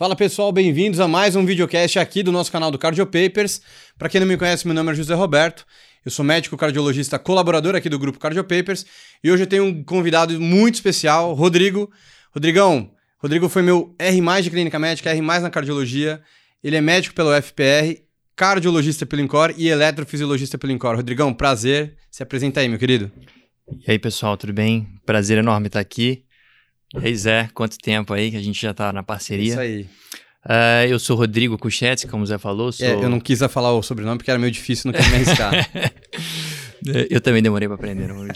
Fala pessoal, bem-vindos a mais um videocast aqui do nosso canal do Cardio Papers. Para quem não me conhece, meu nome é José Roberto. Eu sou médico cardiologista colaborador aqui do grupo Cardio Papers e hoje eu tenho um convidado muito especial, Rodrigo. Rodrigão, Rodrigo foi meu R+ de clínica médica, R+ na cardiologia. Ele é médico pelo FPR, cardiologista pelo INCOR e eletrofisiologista pelo INCOR. Rodrigão, prazer. Se apresenta aí, meu querido. E aí, pessoal, tudo bem? Prazer enorme estar aqui. Aí, Zé, quanto tempo aí que a gente já tá na parceria. Isso aí. Uh, eu sou Rodrigo Kuchetz, como o Zé falou. Sou... É, eu não quis falar o sobrenome porque era meio difícil, não quis me arriscar. eu também demorei para aprender, uh,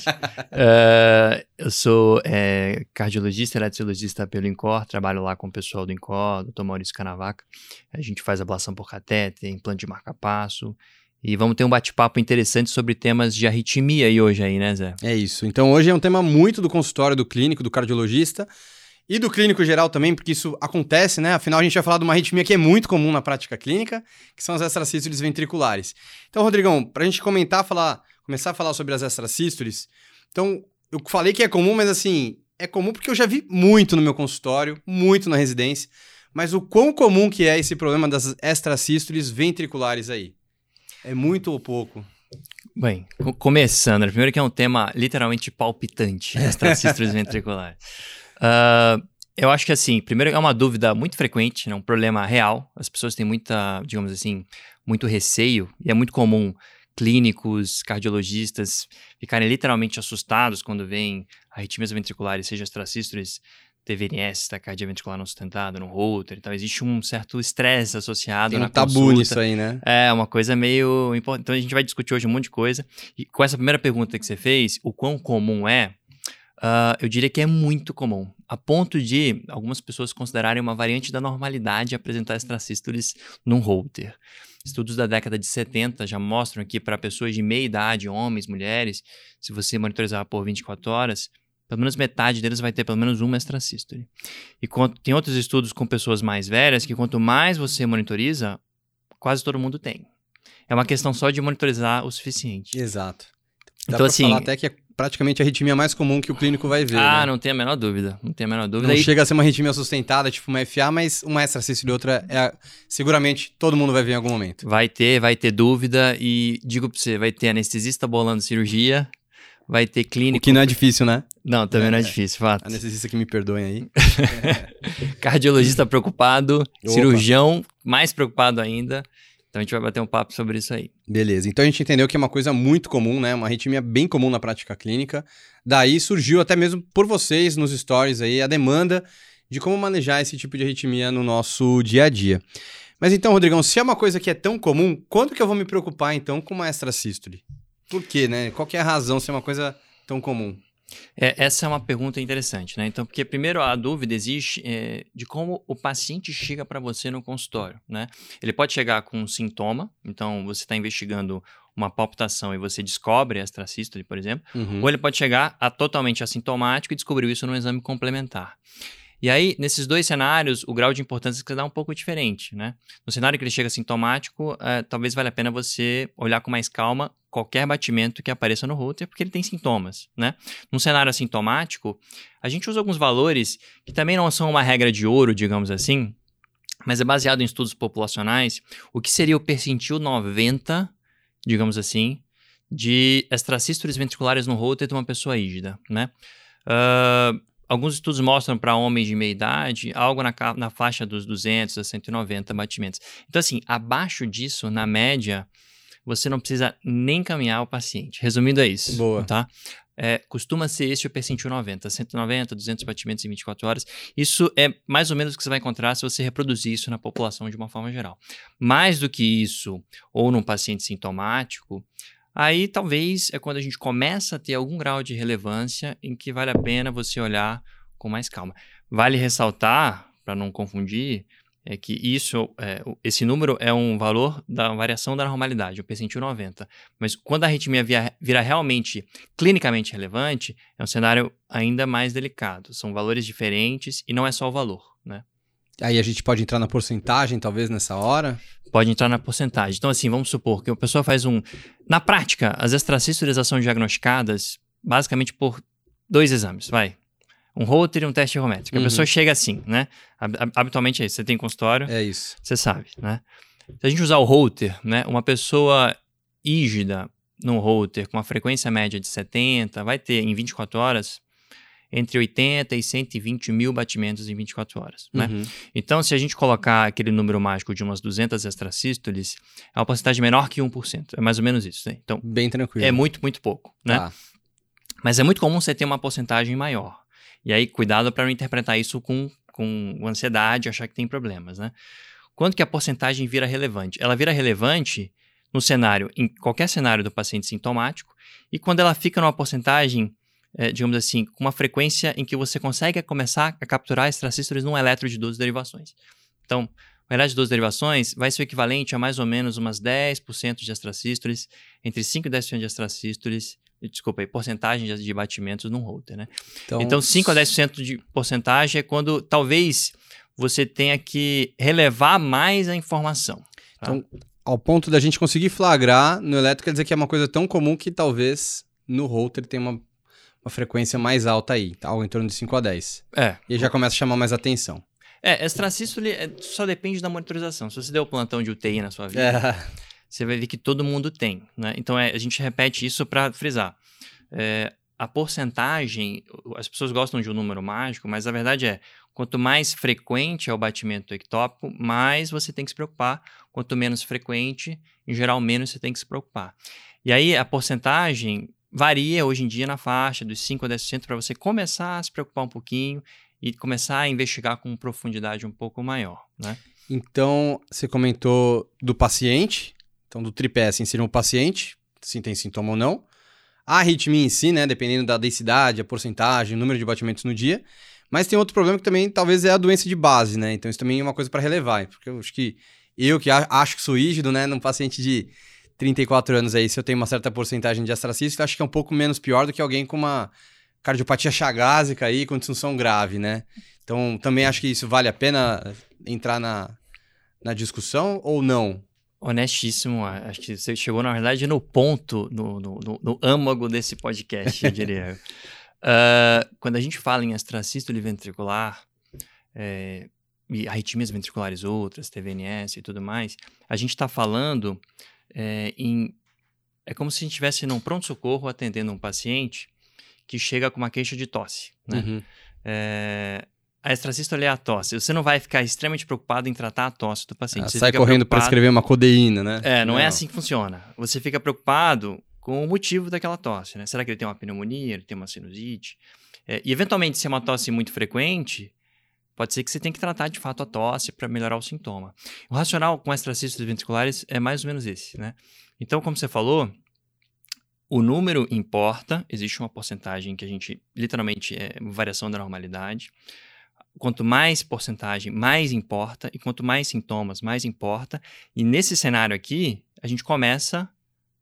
Eu sou é, cardiologista, eletrologista pelo INCOR, trabalho lá com o pessoal do INCOR, Dr. Maurício Canavaca. A gente faz ablação por catéter, implante de marca-passo, e vamos ter um bate-papo interessante sobre temas de arritmia aí hoje aí, né, Zé? É isso. Então hoje é um tema muito do consultório do clínico, do cardiologista e do clínico geral também, porque isso acontece, né? Afinal, a gente vai falar de uma arritmia que é muito comum na prática clínica, que são as extrasístoles ventriculares. Então, Rodrigão, para a gente comentar, falar, começar a falar sobre as extrasístoles, então, eu falei que é comum, mas assim, é comum porque eu já vi muito no meu consultório, muito na residência, mas o quão comum que é esse problema das extrasístoles ventriculares aí? É muito ou pouco? Bem, começando, primeiro que é um tema literalmente palpitante, extracístoles ventriculares. Uh, eu acho que assim, primeiro é uma dúvida muito frequente, né, um problema real. As pessoas têm muita, digamos assim, muito receio e é muito comum clínicos, cardiologistas ficarem literalmente assustados quando veem arritmias ventriculares, seja extracístoles TVNS, da cardia ventricular não sustentada, no Holter. Então, existe um certo estresse associado Tem um na tabu consulta. nisso aí, né? É, uma coisa meio importante. Então, a gente vai discutir hoje um monte de coisa. E com essa primeira pergunta que você fez, o quão comum é, uh, eu diria que é muito comum. A ponto de algumas pessoas considerarem uma variante da normalidade apresentar extracístoles num Holter. Estudos da década de 70 já mostram que para pessoas de meia idade, homens, mulheres, se você monitorizar por 24 horas, pelo menos metade deles vai ter pelo menos uma extrasístole. E tem outros estudos com pessoas mais velhas que quanto mais você monitoriza, quase todo mundo tem. É uma questão só de monitorizar o suficiente. Exato. Dá então, assim. Falar até que é praticamente a arritmia mais comum que o clínico vai ver. Ah, né? não tem a menor dúvida. Não tem a menor dúvida. Não e... chega a ser uma arritmia sustentada, tipo uma FA, mas uma extracístole e outra, é, seguramente todo mundo vai ver em algum momento. Vai ter, vai ter dúvida. E digo pra você, vai ter anestesista bolando cirurgia, vai ter clínico. O que não é difícil, né? Não, também é, não é, difícil, fato. Anestesista que me perdoem aí. Cardiologista preocupado, Opa. cirurgião mais preocupado ainda. Então a gente vai bater um papo sobre isso aí. Beleza. Então a gente entendeu que é uma coisa muito comum, né? Uma arritmia bem comum na prática clínica. Daí surgiu até mesmo por vocês nos stories aí a demanda de como manejar esse tipo de arritmia no nosso dia a dia. Mas então, Rodrigão, se é uma coisa que é tão comum, quando que eu vou me preocupar então com uma extrasístole? Por quê, né? Qual que é a razão se é uma coisa tão comum? É, essa é uma pergunta interessante, né? Então, porque primeiro a dúvida existe é, de como o paciente chega para você no consultório, né? Ele pode chegar com um sintoma, então você está investigando uma palpitação e você descobre a extracístole, por exemplo, uhum. ou ele pode chegar a totalmente assintomático e descobriu isso num exame complementar. E aí, nesses dois cenários, o grau de importância se dá um pouco diferente, né? No cenário que ele chega sintomático, é, talvez valha a pena você olhar com mais calma qualquer batimento que apareça no router, porque ele tem sintomas, né? Num cenário assintomático, a gente usa alguns valores que também não são uma regra de ouro, digamos assim, mas é baseado em estudos populacionais, o que seria o percentil 90, digamos assim, de extracístoles ventriculares no router de uma pessoa ígida, né? Uh, alguns estudos mostram para homens de meia idade algo na, na faixa dos 200 a 190 batimentos. Então, assim, abaixo disso, na média, você não precisa nem caminhar o paciente. Resumindo, é isso. Boa. Tá? É, costuma ser esse o percentil 90, 190, 200 batimentos em 24 horas. Isso é mais ou menos o que você vai encontrar se você reproduzir isso na população de uma forma geral. Mais do que isso, ou num paciente sintomático, aí talvez é quando a gente começa a ter algum grau de relevância em que vale a pena você olhar com mais calma. Vale ressaltar, para não confundir, é que isso, é, esse número é um valor da variação da normalidade, o percentil 90. Mas quando a arritmia vira, vira realmente clinicamente relevante, é um cenário ainda mais delicado. São valores diferentes e não é só o valor, né? Aí a gente pode entrar na porcentagem, talvez, nessa hora? Pode entrar na porcentagem. Então, assim, vamos supor que a pessoa faz um... Na prática, as extracístoles são diagnosticadas basicamente por dois exames, vai. um holter e um teste ergométrico. A Uhum. pessoa chega assim, né? Hab- hab- Habitualmente é isso. Você tem consultório, É isso. você sabe, né? Se a gente usar o holter, né? Uma pessoa ígida num holter com uma frequência média de 70 vai ter em 24 horas entre 80 e 120 mil batimentos em 24 horas, né? Uhum. Então, se a gente colocar aquele número mágico de umas 200 extrasístoles, é uma porcentagem menor que 1%. É mais ou menos isso, né? Então, Bem tranquilo. é muito, muito pouco, né? Tá. Mas é muito comum você ter uma porcentagem maior. E aí, cuidado para não interpretar isso com, com ansiedade, achar que tem problemas, né? Quando que a porcentagem vira relevante? Ela vira relevante no cenário, em qualquer cenário do paciente sintomático, e quando ela fica numa porcentagem, eh, digamos assim, com uma frequência em que você consegue começar a capturar extracístoles num eletro de 12 derivações. Então, o eletro de 12 derivações vai ser o equivalente a mais ou menos umas 10% de extracístoles, entre 5 e 10% de extracístoles, desculpa aí, porcentagem de- de batimentos num holter, né? Então, Então, 5 a 10% de porcentagem é quando talvez você tenha que relevar mais a informação. tá? Então, ao ponto da gente conseguir flagrar no elétrico, quer dizer que é uma coisa tão comum que talvez no router tenha uma, uma frequência mais alta aí, tá? algo em torno de 5 a 10. É. E já começa a chamar mais atenção. É, extracístole é- só depende da monitorização. Se você deu plantão de UTI na sua vida, É. você vai ver que todo mundo tem, né? Então é, a gente repete isso para frisar. É, a porcentagem, as pessoas gostam de um número mágico, mas a verdade é, quanto mais frequente é o batimento ectópico, mais você tem que se preocupar. Quanto menos frequente, em geral, menos você tem que se preocupar. E aí a porcentagem varia hoje em dia na faixa dos 5 a 10% para você começar a se preocupar um pouquinho e começar a investigar com profundidade um pouco maior, né? Então, você comentou do paciente, então do tripé, assim, seria um paciente, se tem sintoma ou não. A arritmia em si, né, dependendo da densidade, a porcentagem, o número de batimentos no dia. Mas tem outro problema que também talvez é a doença de base, né? Então isso também é uma coisa para relevar, porque eu acho que eu que acho que sou rígido, né, num paciente de 34 anos aí, se eu tenho uma certa porcentagem de astracístole, acho que é um pouco menos pior do que alguém com uma cardiopatia chagásica aí, com disfunção grave, né? Então, também acho que isso vale a pena entrar na, na discussão ou não? Honestíssimo, acho que você chegou, na verdade, no ponto, no, no, no- no âmago desse podcast, eu diria. Ah, quando a gente fala em extracístole ventricular, é, e arritmias ventriculares outras, TVNS e tudo mais, a gente está falando é, em... É como se a gente estivesse num pronto-socorro atendendo um paciente que chega com uma queixa de tosse, né? Uhum. É, a extracístole é a tosse. Você não vai ficar extremamente preocupado em tratar a tosse do paciente. Ah, Você sai correndo para escrever uma codeína, né? é, não, é assim que funciona. Você fica preocupado com o motivo daquela tosse, né? Será que ele tem uma pneumonia, ele tem uma sinusite? É, e eventualmente, se é uma tosse muito frequente, pode ser que você tenha que tratar de fato a tosse para melhorar o sintoma. O racional com extracístoles ventriculares é mais ou menos esse, né? Então, como você falou, o número importa, existe uma porcentagem que a gente, literalmente, é variação da normalidade. Quanto mais porcentagem, mais importa, e quanto mais sintomas, mais importa. E nesse cenário aqui, a gente começa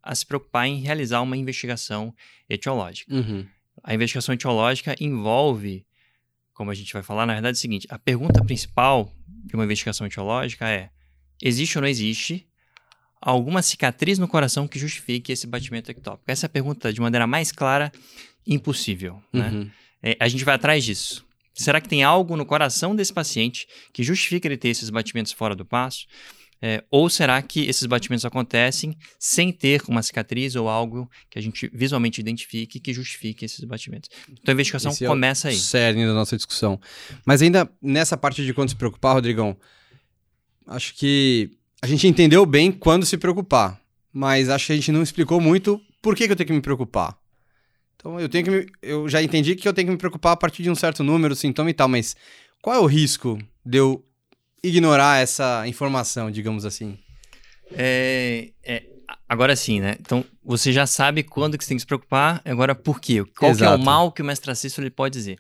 a se preocupar em realizar uma investigação etiológica. Uhum. A investigação etiológica envolve, como a gente vai falar, na verdade é o seguinte: a pergunta principal de uma investigação etiológica é: existe ou não existe alguma cicatriz no coração que justifique esse batimento ectópico? Essa é a pergunta de maneira mais clara impossível. Né? Uhum. É, a gente vai atrás disso. Será que tem algo no coração desse paciente que justifica ele ter esses batimentos fora do passo? É, ou será que esses batimentos acontecem sem ter uma cicatriz ou algo que a gente visualmente identifique que justifique esses batimentos? Então a investigação Esse é o começa aí. cerne da nossa discussão. Mas ainda nessa parte de quando se preocupar, Rodrigão, acho que a gente entendeu bem quando se preocupar, mas acho que a gente não explicou muito por que, que eu tenho que me preocupar. Então eu tenho que me, eu já entendi que eu tenho que me preocupar a partir de um certo número, sintoma e tal, mas qual é o risco de eu ignorar essa informação, digamos assim? É, é, agora sim, né? Então você já sabe quando que você tem que se preocupar, agora por quê? Qual é o mal que o extracístole pode dizer?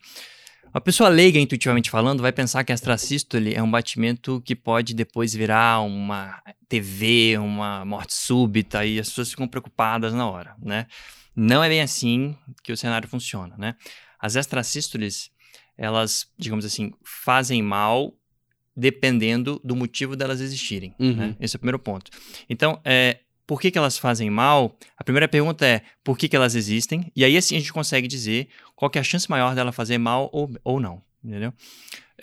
A pessoa leiga, intuitivamente falando, vai pensar que a extracístole é um batimento que pode depois virar uma TV, uma morte súbita, e as pessoas ficam preocupadas na hora, né? Não é bem assim que o cenário funciona, né? As extracístoles, elas, digamos assim, fazem mal dependendo do motivo delas existirem, Uhum. né? Esse é o primeiro ponto. Então, é, por que, que elas fazem mal, a primeira pergunta é por que, que elas existem, e aí assim a gente consegue dizer qual é a chance maior dela fazer mal ou, ou não, entendeu?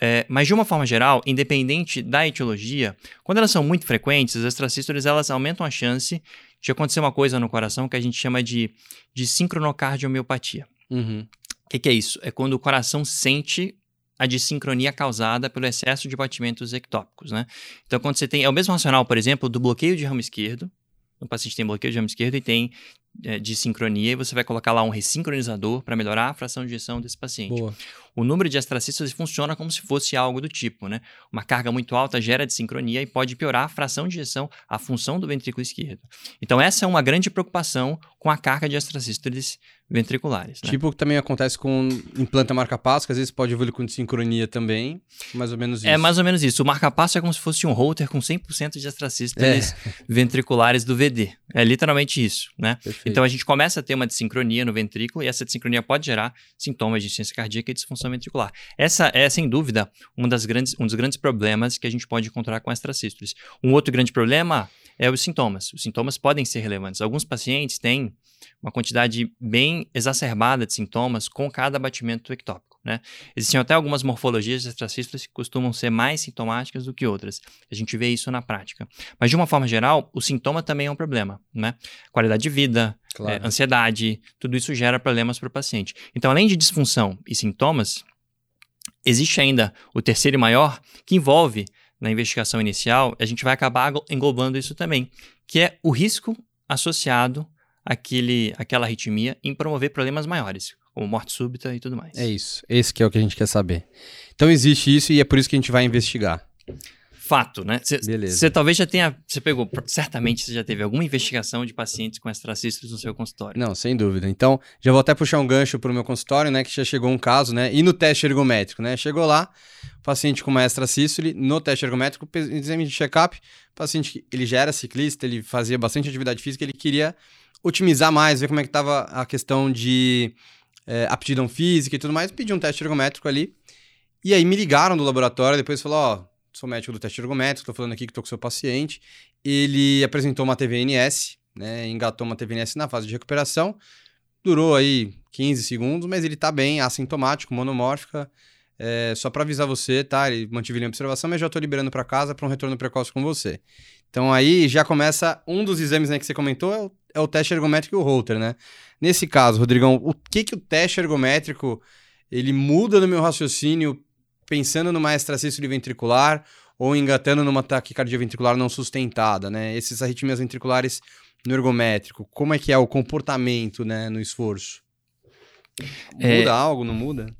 É, mas de uma forma geral, independente da etiologia, quando elas são muito frequentes, as extracístoles elas aumentam a chance de acontecer uma coisa no coração que a gente chama de, de sincronocardiomiopatia. Uhum. O que, que é isso? É quando o coração sente a dissincronia causada pelo excesso de batimentos ectópicos, né? Então, quando você tem... É o mesmo racional, por exemplo, do bloqueio de ramo esquerdo. O paciente tem bloqueio de ramo esquerdo e tem é, dissincronia, e você vai colocar lá um ressincronizador para melhorar a fração de ejeção desse paciente. Boa. O número de astracístoles funciona como se fosse algo do tipo, né? Uma carga muito alta gera desincronia e pode piorar a fração de ejeção, a função do ventrículo esquerdo. Então, essa é uma grande preocupação com a carga de astracístoles ventriculares. Né? Tipo o que também acontece com implanta marca-passo, que às vezes pode evoluir com desincronia também, mais ou menos isso. É mais ou menos isso. O marca-passo é como se fosse um holter com 100% de astracístoles é. ventriculares do VD. É literalmente isso, né? Perfeito. Então a gente começa a ter uma desincronia no ventrículo e essa desincronia pode gerar sintomas de insuficiência cardíaca e disfunção ventricular. Essa é, sem dúvida, um, das grandes, um dos grandes problemas que a gente pode encontrar com astracístoles. Um outro grande problema é os sintomas. Os sintomas podem ser relevantes. Alguns pacientes têm uma quantidade bem exacerbada de sintomas com cada batimento ectópico. Né? Existem até algumas morfologias de extracístoles que costumam ser mais sintomáticas do que outras. A gente vê isso na prática. Mas, de uma forma geral, o sintoma também é um problema. Né? Qualidade de vida, Claro. é, ansiedade, tudo isso gera problemas para o paciente. Então, além de disfunção e sintomas, existe ainda o terceiro e maior, que envolve, na investigação inicial, a gente vai acabar englobando isso também, que é o risco associado àquele, àquela arritmia em promover problemas maiores, como morte súbita e tudo mais. É isso. Esse que é o que a gente quer saber. Então existe isso e é por isso que a gente vai investigar. Fato, né? Beleza. Você talvez já tenha. Você pegou. Certamente você já teve alguma investigação de pacientes com extracístoles no seu consultório. Não, sem dúvida. Então, já vou até puxar um gancho para o meu consultório, né? Que já chegou um caso, né? E no teste ergométrico, né? Chegou lá, paciente com uma extracístole, no teste ergométrico, exame de check-up, paciente, ele já era ciclista, ele fazia bastante atividade física, ele queria otimizar mais, ver como é que estava a questão de é, aptidão física e tudo mais, pediu um teste ergométrico ali. E aí me ligaram do laboratório, depois falou, ó, sou médico do teste ergométrico, tô falando aqui que tô com seu paciente. Ele apresentou uma TVNS, né, engatou uma TVNS na fase de recuperação, durou aí 15 segundos, mas ele tá bem, assintomático, monomórfica, é, só para avisar você, tá? Ele mantive ele em observação, mas já tô liberando para casa para um retorno precoce com você. Então aí já começa um dos exames né, que você comentou, é o, é o teste ergométrico e o Holter, né? Nesse caso, Rodrigão, o que que o teste ergométrico ele muda no meu raciocínio pensando numa extracístole ventricular ou engatando numa taquicardia ventricular não sustentada, né? Esses arritmias ventriculares no ergométrico, como é que é o comportamento, né, no esforço? É- Muda algo, não muda?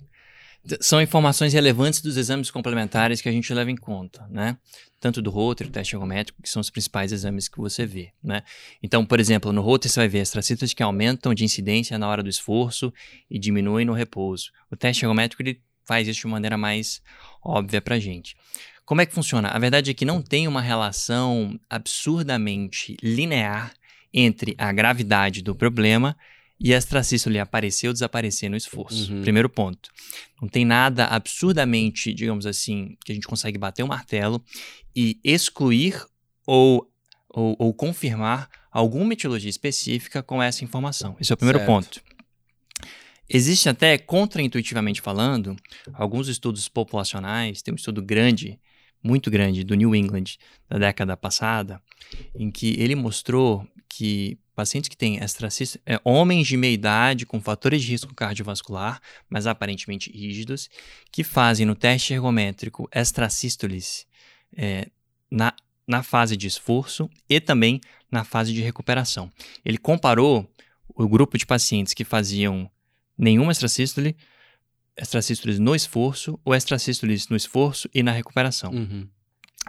São informações relevantes dos exames complementares que a gente leva em conta, né? Tanto do Holter, o teste ergométrico, que são os principais exames que você vê, né? Então, por exemplo, no Holter você vai ver extracístoles que aumentam de incidência na hora do esforço e diminuem no repouso. O teste ergométrico ele faz isso de maneira mais óbvia pra gente. Como é que funciona? A verdade é que não tem uma relação absurdamente linear entre a gravidade do problema e extracístole aparecer ou desaparecer no esforço. Uhum. Primeiro ponto. Não tem nada absurdamente, digamos assim, que a gente consegue bater o martelo e excluir ou, ou, ou confirmar alguma etiologia específica com essa informação. Esse é o primeiro Certo. ponto. Existe até, contraintuitivamente falando, alguns estudos populacionais, tem um estudo grande, muito grande, do New England, da década passada, em que ele mostrou que pacientes que têm extracístole, é, homens de meia idade com fatores de risco cardiovascular, mas aparentemente rígidos, que fazem no teste ergométrico extracístoles é, na, na fase de esforço e também na fase de recuperação. Ele comparou o grupo de pacientes que faziam nenhuma extracístole, extracístoles no esforço ou extracístoles no esforço e na recuperação. Uhum.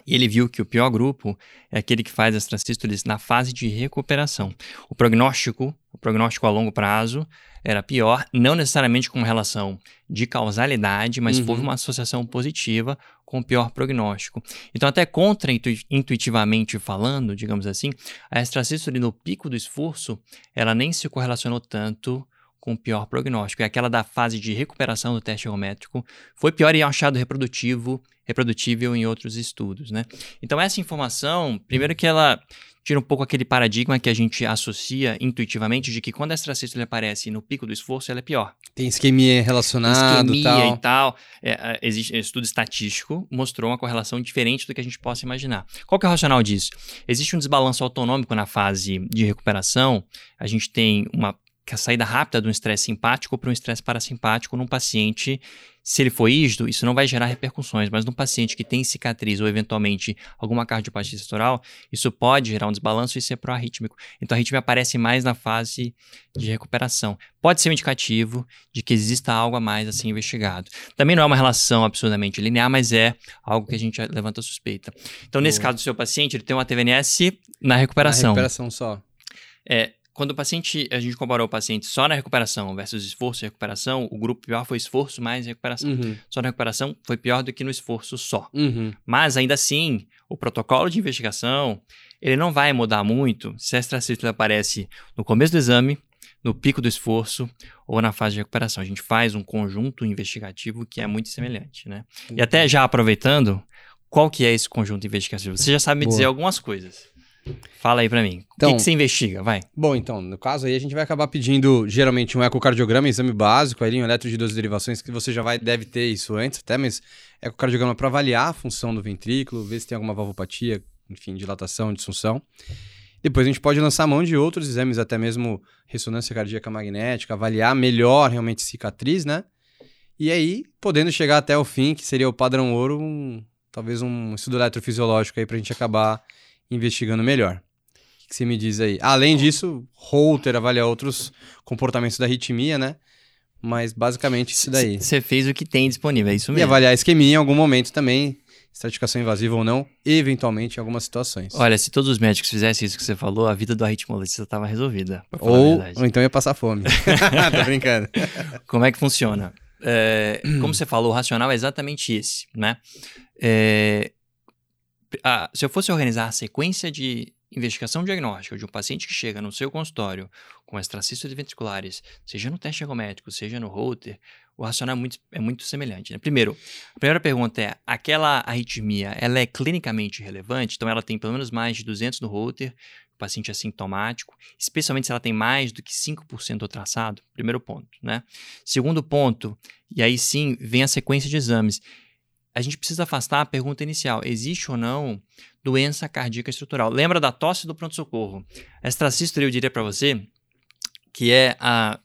E ele viu que o pior grupo é aquele que faz as extracístoles na fase de recuperação. O prognóstico, o prognóstico a longo prazo, era pior, não necessariamente com relação de causalidade, mas Uhum. houve uma associação positiva com o pior prognóstico. Então, até contra-intuitivamente falando, digamos assim, a extracístole no pico do esforço, ela nem se correlacionou tanto com pior prognóstico. E aquela da fase de recuperação do teste ergométrico foi pior e é achado reprodutivo, reprodutível em outros estudos, né? Então essa informação, primeiro que ela tira um pouco aquele paradigma que a gente associa intuitivamente de que quando a extracístole aparece no pico do esforço, ela é pior. Tem isquemia relacionado isquemia tal. e tal. É, é, existe, estudo estatístico mostrou uma correlação diferente do que a gente possa imaginar. Qual que é o racional disso? Existe um desbalanço autonômico na fase de recuperação. A gente tem uma a saída rápida de um estresse simpático para um estresse parasimpático num paciente, se ele for rígido, isso não vai gerar repercussões, mas num paciente que tem cicatriz ou eventualmente alguma cardiopatia estoral, isso pode gerar um desbalanço e ser proarrítmico. Então a arritmia aparece mais na fase de recuperação. Pode ser um indicativo de que exista algo a mais a ser investigado. Também não é uma relação absurdamente linear, mas é algo que a gente levanta suspeita. Então, nesse caso do seu paciente, ele tem uma TVNS na recuperação. Na recuperação só. É, quando o paciente, a gente comparou o paciente só na recuperação versus esforço e recuperação, o grupo pior foi esforço mais recuperação. Uhum. Só na recuperação foi pior do que no esforço só. Uhum. Mas ainda assim, o protocolo de investigação, ele não vai mudar muito se a extracístole aparece no começo do exame, no pico do esforço ou na fase de recuperação. A gente faz um conjunto investigativo que é muito semelhante, né? E até já aproveitando, qual que é esse conjunto investigativo? Você já sabe me Boa. dizer algumas coisas. Fala aí pra mim. o Então- que, que você investiga? Vai. Bom, então, no caso aí a gente vai acabar pedindo geralmente um ecocardiograma, exame básico, aí um eletro de 12 derivações, que você já vai deve ter isso antes até, mas ecocardiograma para avaliar a função do ventrículo, ver se tem alguma valvopatia, enfim, dilatação, disfunção. Depois a gente pode lançar a mão de outros exames, até mesmo ressonância cardíaca magnética, avaliar melhor realmente cicatriz, né? E aí, podendo chegar até o fim, que seria o padrão ouro, um- talvez um estudo eletrofisiológico aí pra gente acabar investigando melhor. O que você me diz aí? Além disso, Holter avalia outros comportamentos da arritmia, né? Mas basicamente isso daí. Você fez o que tem disponível, é isso E mesmo. avaliar a isquemia em algum momento também, estratificação invasiva ou não, eventualmente em algumas situações. Olha, se todos os médicos fizessem isso que você falou, a vida do arritmologista estava resolvida. ou, ou então ia passar fome. Tô brincando. Como é que funciona? É, como você falou, o racional é exatamente esse, né? É, a- se eu fosse organizar a sequência de investigação diagnóstica de um paciente que chega no seu consultório com extracístoles ventriculares, seja no teste ergométrico, seja no Holter, o racional é muito, é muito semelhante. Né? Primeiro, a primeira pergunta é, aquela arritmia, ela é clinicamente relevante? Então, ela tem pelo menos mais de 200 no Holter, o paciente é sintomático, especialmente se ela tem mais do que 5% do traçado, primeiro ponto, né? Segundo ponto, e aí sim vem a sequência de exames. A gente precisa afastar a pergunta inicial: existe ou não doença cardíaca estrutural? Lembra da tosse do pronto-socorro? A extracístole, eu diria para você, que é a,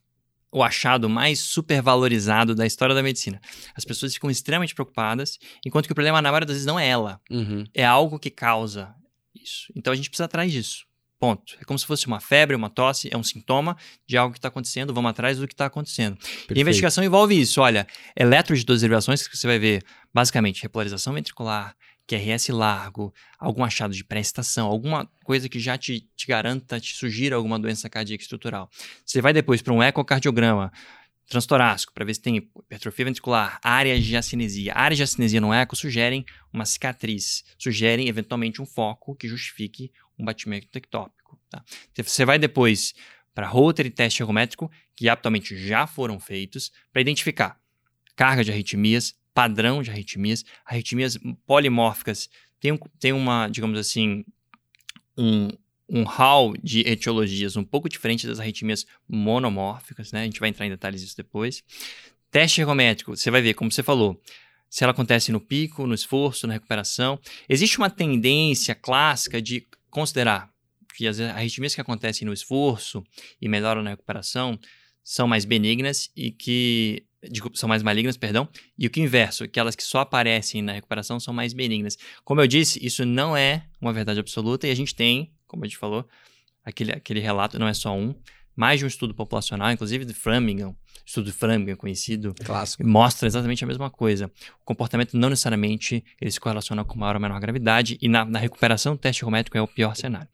o achado mais supervalorizado da história da medicina. As pessoas ficam extremamente preocupadas, enquanto que o problema, na maioria das vezes, não é ela, Uhum. é algo que causa isso. Então a gente precisa atrás disso. Ponto. É como se fosse uma febre, uma tosse, é um sintoma de algo que está acontecendo, vamos atrás do que está acontecendo. E a Perfeito. investigação envolve isso. Olha, eletros de 12 derivações que você vai ver, basicamente, repolarização ventricular, QRS largo, algum achado de pré-estação, alguma coisa que já te, te garanta, te sugira alguma doença cardíaca estrutural. Você vai depois para um ecocardiograma transtorácico para ver se tem hipertrofia ventricular, áreas de acinesia. Áreas de acinesia no eco sugerem uma cicatriz, sugerem eventualmente um foco que justifique um batimento ectópico. Tá? Você vai depois para Holter e teste ergométrico, que aptamente já foram feitos, para identificar carga de arritmias, padrão de arritmias, arritmias polimórficas. Tem, um, tem uma, digamos assim, um, um hall de etiologias um pouco diferente das arritmias monomórficas, né? A gente vai entrar em detalhes disso depois. Teste ergométrico, você vai ver, como você falou, se ela acontece no pico, no esforço, na recuperação. Existe uma tendência clássica de considerar que as arritmias que acontecem no esforço e melhoram na recuperação são mais benignas e que desculpa, são mais malignas, perdão, e o que é inverso, aquelas que só aparecem na recuperação são mais benignas. Como eu disse, isso não é uma verdade absoluta e a gente tem, como a gente falou, aquele, aquele relato, não é só um, mais de um estudo populacional, inclusive de Framingham, estudo de Framingham conhecido, Clássico. mostra exatamente a mesma coisa. O comportamento não necessariamente ele se correlaciona com maior ou menor gravidade e na, na recuperação o teste ergométrico é o pior cenário.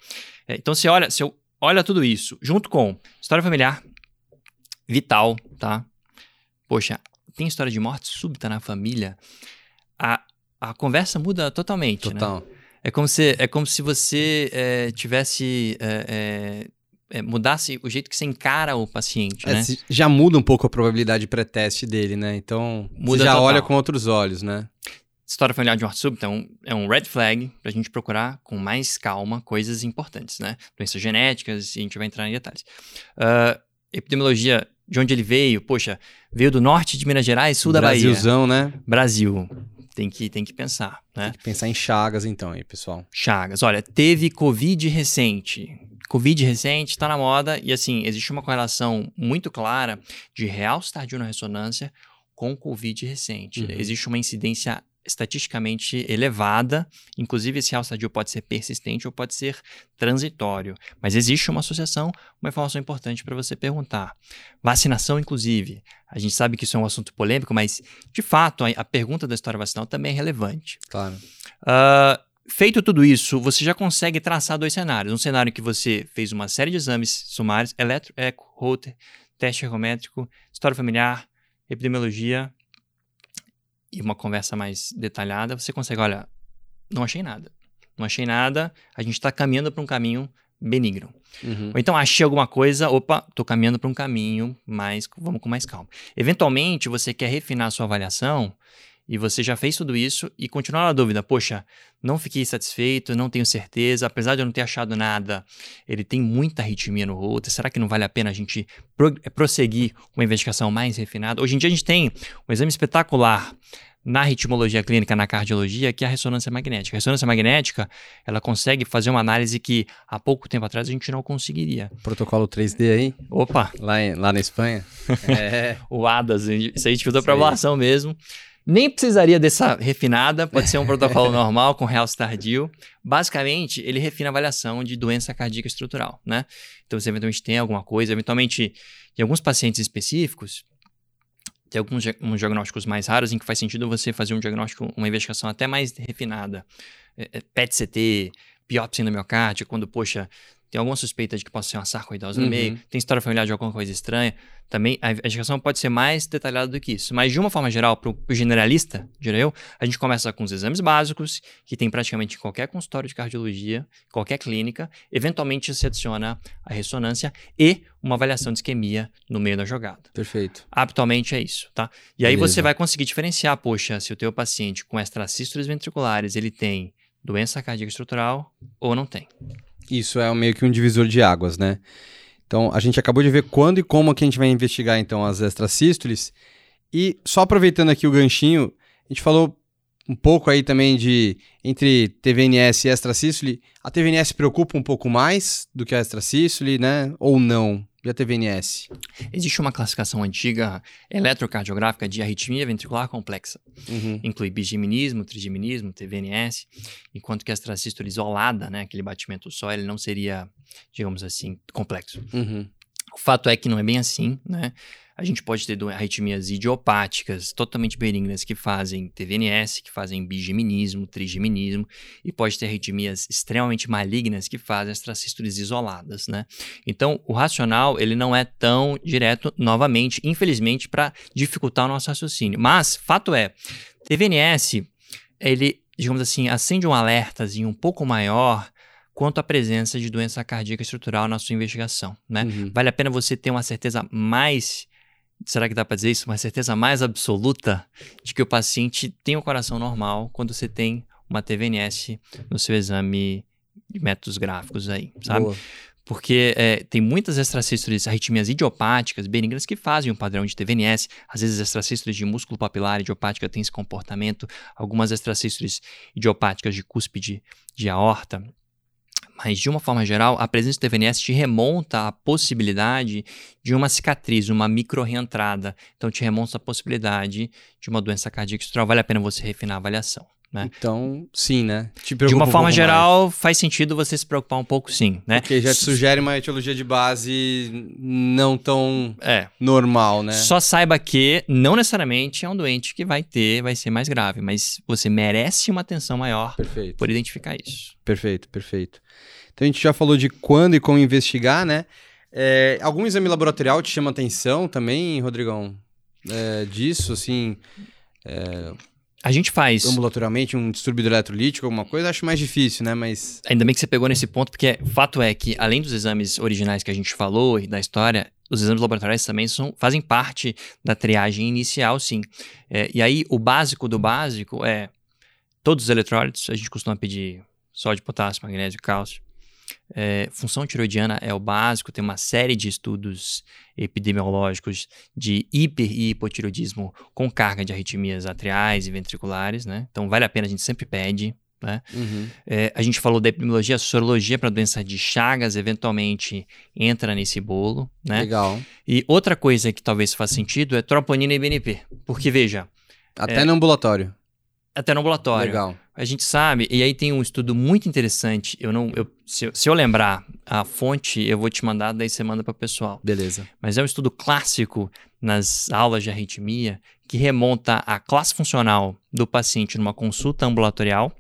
É, então, se olha, se eu olha tudo isso, junto com história familiar, vital, tá? Poxa, tem história de morte súbita na família, a, a conversa muda totalmente, né? É como se, é como se você é, tivesse. é, mudasse o jeito que você encara o paciente, É, né? já muda um pouco a probabilidade pré-teste dele, né? Então, Muda você já total. olha com outros olhos, né? história familiar de morte súbita é um, é um red flag para a gente procurar com mais calma coisas importantes, né? Doenças genéticas, e a gente vai entrar em detalhes. Uh, epidemiologia, de onde ele veio, poxa, veio do norte de Minas Gerais, sul da Bahia. Brasilzão, né? Brasil. Tem que, tem que pensar, né? Tem que pensar em Chagas, então, aí, pessoal. Chagas. Olha, teve Covid recente. Covid recente está na moda e, assim, existe uma correlação muito clara de realce tardio na ressonância com Covid recente. Uhum. Existe uma incidência estatisticamente elevada, inclusive esse realce tardio pode ser persistente ou pode ser transitório, mas existe uma associação, uma informação importante para você perguntar. Vacinação, inclusive, a gente sabe que isso é um assunto polêmico, mas de fato a, a pergunta da história vacinal também é relevante. Claro. Uh, feito tudo isso, você já consegue traçar dois cenários. Um cenário em que você fez uma série de exames sumários, eletro, eco, Holter, teste ergométrico, história familiar, epidemiologia, e uma conversa mais detalhada, você consegue, olha, não achei nada. Não achei nada, a gente está caminhando para um caminho benigno. Uhum. Ou então achei alguma coisa, opa, estou caminhando para um caminho mais, vamos com mais calma. Eventualmente, você quer refinar a sua avaliação e você já fez tudo isso e continua na dúvida, poxa, não fiquei satisfeito, não tenho certeza, apesar de eu não ter achado nada, ele tem muita arritmia no roto, será que não vale a pena a gente eh, prosseguir uma investigação mais refinada? Hoje em dia a gente tem um exame espetacular na ritmologia clínica, na cardiologia, que é a ressonância magnética. A ressonância magnética, ela consegue fazer uma análise que há pouco tempo atrás a gente não conseguiria. Protocolo 3D aí? Opa! Lá, em, lá na Espanha? é. o ADAS, isso aí a gente fez a aprovação mesmo. Nem precisaria dessa refinada, pode ser um protocolo normal com realce tardio. Basicamente, ele refina a avaliação de doença cardíaca estrutural, né? Então, você eventualmente tem alguma coisa, eventualmente, em alguns pacientes específicos, tem alguns diagnósticos mais raros em que faz sentido você fazer um diagnóstico, uma investigação até mais refinada. É, é, PET-CT, biópsia no miocárdio, quando, poxa, tem alguma suspeita de que possa ser uma sarcoidose uhum. no meio, tem história familiar de alguma coisa estranha, também a investigação pode ser mais detalhada do que isso. Mas de uma forma geral, para o generalista, diria eu, a gente começa com os exames básicos, que tem praticamente em qualquer consultório de cardiologia, qualquer clínica, eventualmente se adiciona a ressonância e uma avaliação de isquemia no meio da jogada. Perfeito. Habitualmente é isso, tá? E aí Beleza. você vai conseguir diferenciar, poxa, se o teu paciente com extracístoles ventriculares, ele tem doença cardíaca estrutural ou não tem. Isso é meio que um divisor de águas, né? Então, a gente acabou de ver quando e como que a gente vai investigar, então, as extracístoles. E só aproveitando aqui o ganchinho, a gente falou um pouco aí também de entre TVNS e extracístole. A TVNS preocupa um pouco mais do que a extracístole, né? Ou não? E a TVNS? Existe uma classificação antiga eletrocardiográfica de arritmia ventricular complexa. Uhum. Inclui bigeminismo, trigeminismo, TVNS, enquanto que a extrasístole isolada, né, aquele batimento só, ele não seria, digamos assim, complexo. Uhum. O fato é que não é bem assim, né? A gente pode ter arritmias idiopáticas totalmente benignas que fazem TVNS, que fazem bigeminismo, trigeminismo, e pode ter arritmias extremamente malignas que fazem extracístoles isoladas, né? Então, o racional, ele não é tão direto, novamente, infelizmente, para dificultar o nosso raciocínio. Mas, fato é, TVNS, ele, digamos assim, acende um alertazinho um pouco maior quanto à presença de doença cardíaca estrutural na sua investigação, né? Uhum. Vale a pena você ter uma certeza mais será que dá para dizer isso? Uma certeza mais absoluta de que o paciente tem um coração normal quando você tem uma TVNS no seu exame de métodos gráficos aí, sabe? Boa. Porque é, tem muitas extracístoles, arritmias idiopáticas, benignas, que fazem um padrão de TVNS. Às vezes, extracístoles de músculo papilar idiopática têm esse comportamento. Algumas extracístoles idiopáticas de cúspide de aorta mas, de uma forma geral, a presença do TVNS te remonta à possibilidade de uma cicatriz, uma micro-reentrada. Então, te remonta à possibilidade de uma doença cardíaca estrutural. Vale a pena você refinar a avaliação. Né? Então, sim, né? de uma forma um geral, mais. faz sentido você se preocupar um pouco, sim, né? Porque já te sugere uma etiologia de base não tão é. normal, né? Só saiba que não necessariamente é um doente que vai ter, vai ser mais grave, mas você merece uma atenção maior perfeito. por identificar isso. Perfeito, perfeito. Então a gente já falou de quando e como investigar, né? É, algum exame laboratorial te chama atenção também, Rodrigão? É, disso, assim. É, a gente faz. Ambulatorialmente, um distúrbio eletrolítico, alguma coisa, acho mais difícil, né? Mas. Ainda bem que você pegou nesse ponto, porque fato é que, além dos exames originais que a gente falou e da história, os exames laboratoriais também são, fazem parte da triagem inicial, sim. É, e aí, o básico do básico é todos os eletrólitos, a gente costuma pedir sódio, potássio, magnésio cálcio. É, função tiroidiana é o básico, tem uma série de estudos epidemiológicos de hiper e hipotiroidismo com carga de arritmias atriais e ventriculares, né? Então vale a pena, a gente sempre pede. Né? Uhum. É, a gente falou da epidemiologia, sorologia para doença de Chagas eventualmente entra nesse bolo. Né? Legal. E outra coisa que talvez faça sentido é troponina e BNP. Porque, veja. Até é, no ambulatório. Até no ambulatório. Legal. A gente sabe, e aí tem um estudo muito interessante. Eu não, eu, se, se, eu lembrar a fonte, eu vou te mandar, daí você manda para o pessoal. Beleza. Mas é um estudo clássico nas aulas de arritmia que remonta a classe funcional do paciente numa consulta ambulatorial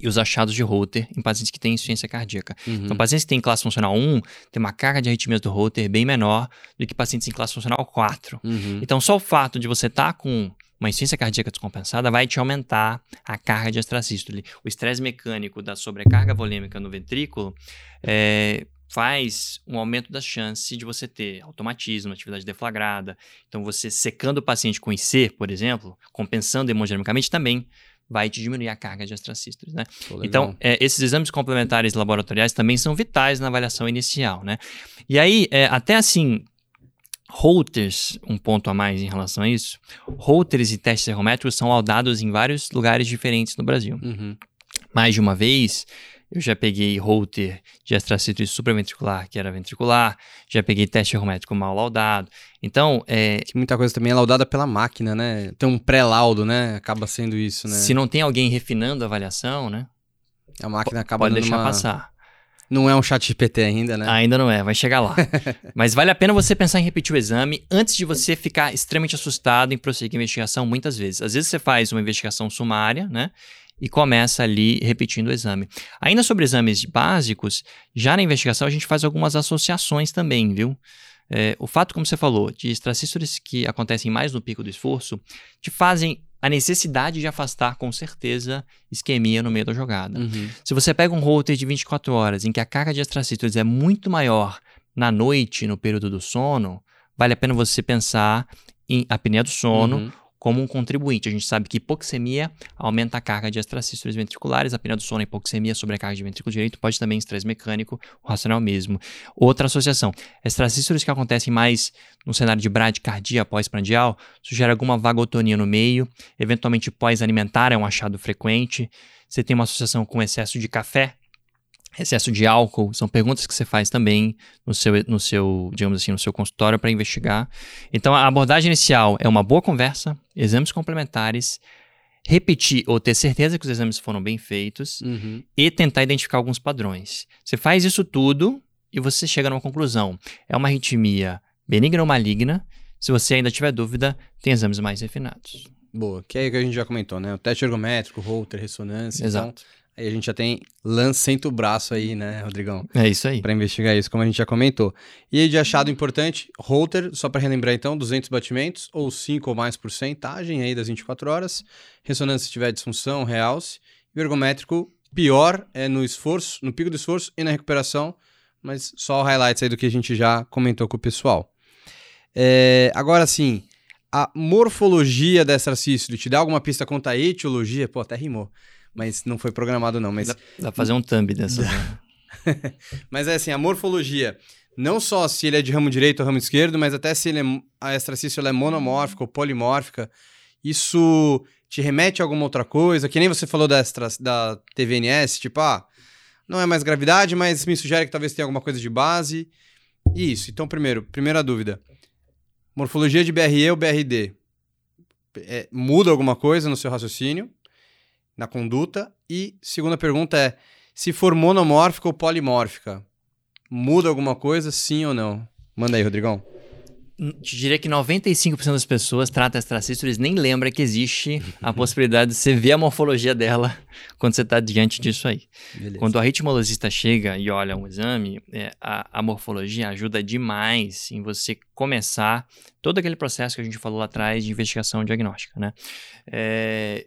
e os achados de Holter em pacientes que têm insuficiência cardíaca. Uhum. Então, pacientes que têm classe funcional 1 têm uma carga de arritmias do Holter bem menor do que pacientes em classe funcional 4. Uhum. Então, só o fato de você estar tá com uma insuficiência cardíaca descompensada vai te aumentar a carga de extrasístole. O estresse mecânico da sobrecarga volêmica no ventrículo é, faz um aumento da chance de você ter automatismo, atividade deflagrada. Então, você secando o paciente com IC, por exemplo, compensando hemodinamicamente, também vai te diminuir a carga de extrasístoles, né? então, é, esses exames complementares laboratoriais também são vitais na avaliação inicial, né? E aí, é, até assim, Holters, um ponto a mais em relação a isso, Holters e testes ergométricos são laudados em vários lugares diferentes no Brasil. Uhum. Mais de uma vez, eu já peguei Holter de extracístole supraventricular, que era ventricular, já peguei teste ergométrico mal laudado. Então, é... Muita coisa também é laudada pela máquina, né? Tem um pré-laudo, né? Acaba sendo isso, né? Se não tem alguém refinando a avaliação, né? A máquina acaba Pode deixar uma... passar. Não é um chat GPT ainda, né? Ainda não é, vai chegar lá. Mas vale a pena você pensar em repetir o exame antes de você ficar extremamente assustado em prosseguir a investigação muitas vezes. Às vezes você faz uma investigação sumária, né? E começa ali repetindo o exame. Ainda sobre exames básicos, já na investigação a gente faz algumas associações também, viu? É, o fato, como você falou, de extracístoles que acontecem mais no pico do esforço, te fazem a necessidade de afastar com certeza isquemia no meio da jogada. Uhum. Se você pega um holter de 24 horas em que a carga de extracístoles é muito maior na noite, no período do sono, vale a pena você pensar em apneia do sono uhum como um contribuinte. A gente sabe que hipoxemia aumenta a carga de extracístoles ventriculares, a apneia do sono, a hipoxemia, sobrecarga de ventrículo direito, pode também estresse mecânico, o racional mesmo. Outra associação, extracístoles que acontecem mais no cenário de bradicardia pós-prandial, sugere alguma vagotonia no meio, eventualmente pós-alimentar é um achado frequente. Você tem uma associação com excesso de café, excesso de álcool, são perguntas que você faz também no seu, no seu digamos assim, no seu consultório para investigar. Então, a abordagem inicial é uma boa conversa, exames complementares, repetir ou ter certeza que os exames foram bem feitos uhum. e tentar identificar alguns padrões. Você faz isso tudo e você chega numa conclusão. É uma arritmia benigna ou maligna. Se você ainda tiver dúvida, tem exames mais refinados. Boa, que é o que a gente já comentou, né? O teste ergométrico, Holter, ressonância. Exato. Então, Aí a gente já tem lancento o braço aí, né, Rodrigão? É isso aí. Para investigar isso, como a gente já comentou. E de achado importante, Holter, só para relembrar então, 200 batimentos ou 5 ou mais porcentagem aí das 24 horas. Ressonância se tiver disfunção, realce. E ergométrico, pior é no esforço, no pico do esforço e na recuperação, mas só highlights aí do que a gente já comentou com o pessoal. É, agora sim, a morfologia dessa sístole te dá alguma pista quanto à etiologia? Pô, até rimou mas não foi programado não, mas... Dá, dá pra fazer um thumb dessa. mas é assim, a morfologia, não só se ele é de ramo direito ou ramo esquerdo, mas até se ele é, a extracístole é monomórfica ou polimórfica, isso te remete a alguma outra coisa, que nem você falou da, extra, da TVNS, tipo, ah, não é mais gravidade, mas me sugere que talvez tenha alguma coisa de base. Isso, então primeiro, primeira dúvida, morfologia de BRE ou BRD, é, muda alguma coisa no seu raciocínio? Na conduta? E segunda pergunta é: se for monomórfica ou polimórfica, muda alguma coisa, sim ou não? Manda aí, Rodrigão. Te diria que 95% das pessoas tratam extracístoles nem lembra que existe a possibilidade de você ver a morfologia dela quando você está diante disso aí. Beleza. Quando o arritmologista chega e olha um exame, é, a, a, morfologia ajuda demais em você começar todo aquele processo que a gente falou lá atrás de investigação diagnóstica, né? É,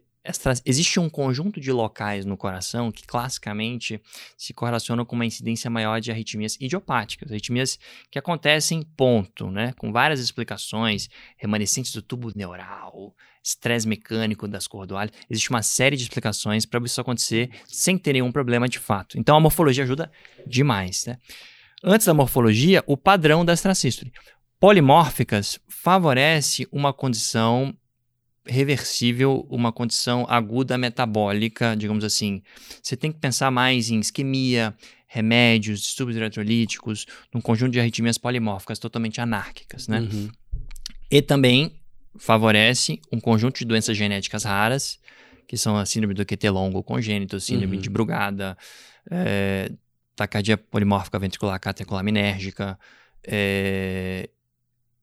existe um conjunto de locais no coração que classicamente se correlacionam com uma incidência maior de arritmias idiopáticas, arritmias que acontecem ponto, né, com várias explicações, remanescentes do tubo neural, estresse mecânico das cordoalhas, existe uma série de explicações para isso acontecer sem ter nenhum problema de fato. Então a morfologia ajuda demais, né? Antes da morfologia, o padrão da extracístole. Polimórficas favorece uma condição reversível uma condição aguda metabólica, digamos assim. Você tem que pensar mais em isquemia, remédios, distúrbios eletrolíticos, num conjunto de arritmias polimórficas totalmente anárquicas, né? Uhum. E também favorece um conjunto de doenças genéticas raras, que são a síndrome do QT longo congênito, síndrome uhum. de Brugada, é, taquicardia polimórfica ventricular catecolinérgica, é,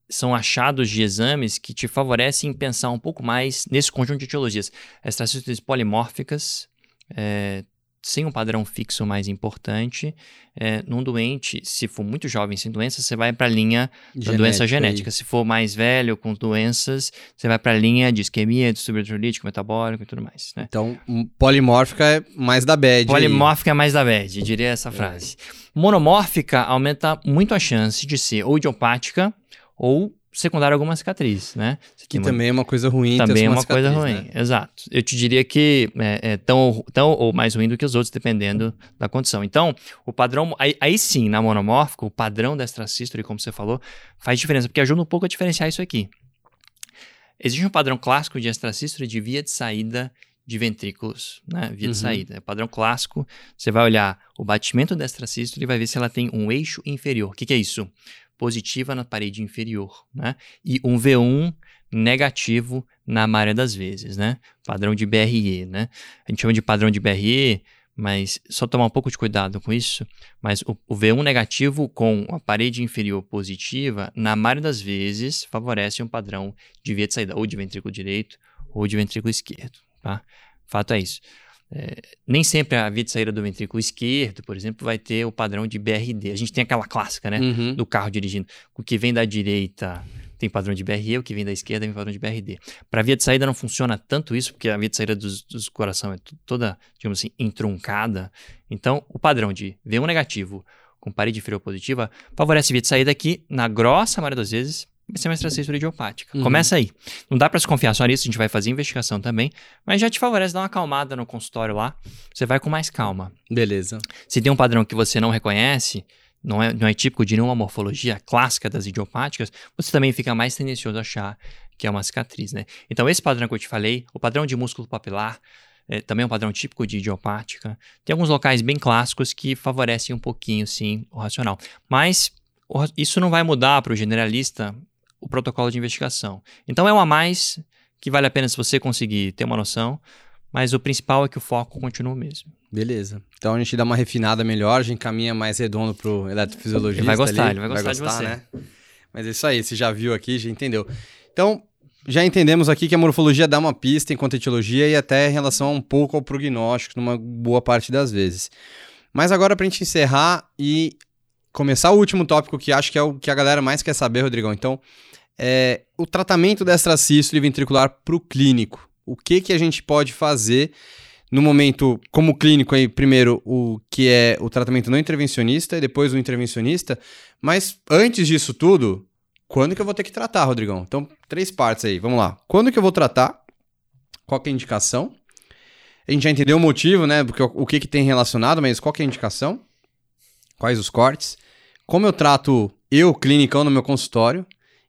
são achados de exames que te favorecem pensar um pouco mais nesse conjunto de etiologias. Extracístoles polimórficas, é, sem um padrão fixo mais importante. É, num doente, se for muito jovem sem doença, você vai para a linha da doença genética. Aí. Se for mais velho com doenças, você vai para a linha de isquemia, distúrbio eletrolítico, metabólico e tudo mais. Né? Então, polimórfica é mais da bad. Polimórfica aí. é mais da bad, diria essa é. frase. É. Monomórfica aumenta muito a chance de ser ou idiopática ou secundário alguma cicatriz, né? que também é uma coisa ruim. Também é uma, uma coisa ruim, né? exato. Eu te diria que é, é, tão, tão ou mais ruim do que os outros, dependendo da condição. Então, o padrão, aí, aí sim, na monomórfico, o padrão da extracístole, como você falou, faz diferença, porque ajuda um pouco a diferenciar isso aqui. Existe um padrão clássico de extracístole de via de saída de ventrículos, né? Via uhum. de saída. É padrão clássico. Você vai olhar o batimento da extracístole e vai ver se ela tem um eixo inferior. O que, que é isso? Positiva na parede inferior, né? E um V1 negativo na maioria das vezes, né? Padrão de BRE, né? A gente chama de padrão de BRE, mas só tomar um pouco de cuidado com isso. Mas o, o V1 negativo com a parede inferior positiva, na maioria das vezes, favorece um padrão de via de saída ou de ventrículo direito ou de ventrículo esquerdo, tá? Fato é isso. É, nem sempre a via de saída do ventrículo esquerdo, por exemplo, vai ter o padrão de BRD. A gente tem aquela clássica, né? Uhum. Do carro dirigindo. O que vem da direita tem padrão de BRE, o que vem da esquerda tem padrão de BRD. Para a via de saída não funciona tanto isso, porque a via de saída dos, dos coração é toda, digamos assim, entroncada. Então, o padrão de V1 negativo com parede inferior positiva favorece a via de saída aqui, na grossa maioria das vezes, vai ser uma extracístole idiopática. Uhum. Começa aí. Não dá para se confiar só nisso, a gente vai fazer investigação também, mas já te favorece dar uma acalmada no consultório lá, você vai com mais calma. Beleza. Se tem um padrão que você não reconhece, não é, não é típico de nenhuma morfologia clássica das idiopáticas, você também fica mais tendencioso a achar que é uma cicatriz, né? Então, esse padrão que eu te falei, o padrão de músculo papilar, é, também é um padrão típico de idiopática. Tem alguns locais bem clássicos que favorecem um pouquinho, sim, o racional. Mas isso não vai mudar para o generalista o protocolo de investigação. Então é um a mais que vale a pena se você conseguir ter uma noção, mas o principal é que o foco continua o mesmo. Beleza. Então a gente dá uma refinada melhor, a gente caminha mais redondo pro eletrofisiologista. Ele vai gostar, ali. ele vai gostar, vai gostar de você. Né? Mas é isso aí, você já viu aqui, já entendeu. Então, já entendemos aqui que a morfologia dá uma pista enquanto etiologia e até em relação um pouco ao prognóstico, numa boa parte das vezes. Mas agora, para a gente encerrar e começar o último tópico que acho que é o que a galera mais quer saber, Rodrigão. Então, é o tratamento da extracístole ventricular para o clínico. O que, que a gente pode fazer no momento, como clínico aí, primeiro o que é o tratamento não intervencionista e depois o intervencionista, mas antes disso tudo, quando que eu vou ter que tratar, Rodrigão? Então, três partes aí, vamos lá. Quando que eu vou tratar? Qual é a indicação? A gente já entendeu o motivo, né? Porque o que, que tem relacionado, mas qual é a indicação? Quais os cortes? como eu trato eu, clinicão, no meu consultório,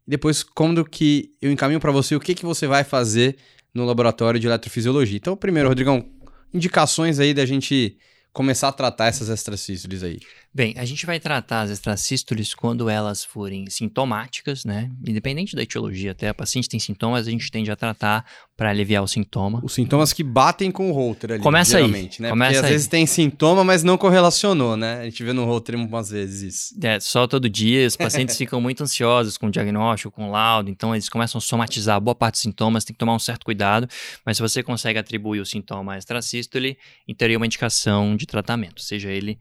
e depois como que eu encaminho para você o que, que você vai fazer no laboratório de eletrofisiologia. Então, primeiro, Rodrigão, indicações aí da gente começar a tratar essas extracístoles aí? Bem, a gente vai tratar as extracístoles quando elas forem sintomáticas, né? Independente da etiologia, até a paciente tem sintomas, a gente tende a tratar para aliviar o sintoma. Os sintomas que batem com o Holter ali, Começa aí. né? Começa Porque às vezes tem sintoma, mas não correlacionou, né? A gente vê no Holter umas vezes isso. É, só todo dia os pacientes ficam muito ansiosos com o diagnóstico, com o laudo, então eles começam a somatizar boa parte dos sintomas, tem que tomar um certo cuidado, mas se você consegue atribuir o sintoma à extracístole, teria uma indicação de tratamento, seja ele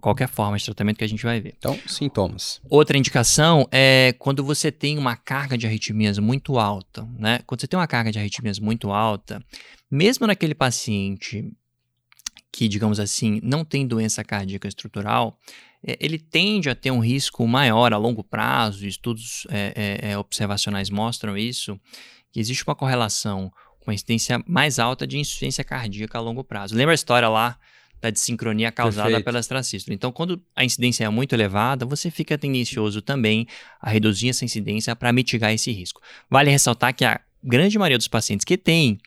qualquer forma de tratamento que a gente vai ver. Então, sintomas. Outra indicação é quando você tem uma carga de arritmias muito alta, né? Quando você tem uma carga de arritmias muito alta, mesmo naquele paciente que, digamos assim, não tem doença cardíaca estrutural, é, ele tende a ter um risco maior a longo prazo, estudos é, é, é observacionais mostram isso, que existe uma correlação com a incidência mais alta de insuficiência cardíaca a longo prazo. Lembra a história lá da desincronia causada Perfeito. pela extracístole? Então, quando a incidência é muito elevada, você fica tendencioso também a reduzir essa incidência para mitigar esse risco. Vale ressaltar que a grande maioria dos pacientes que têm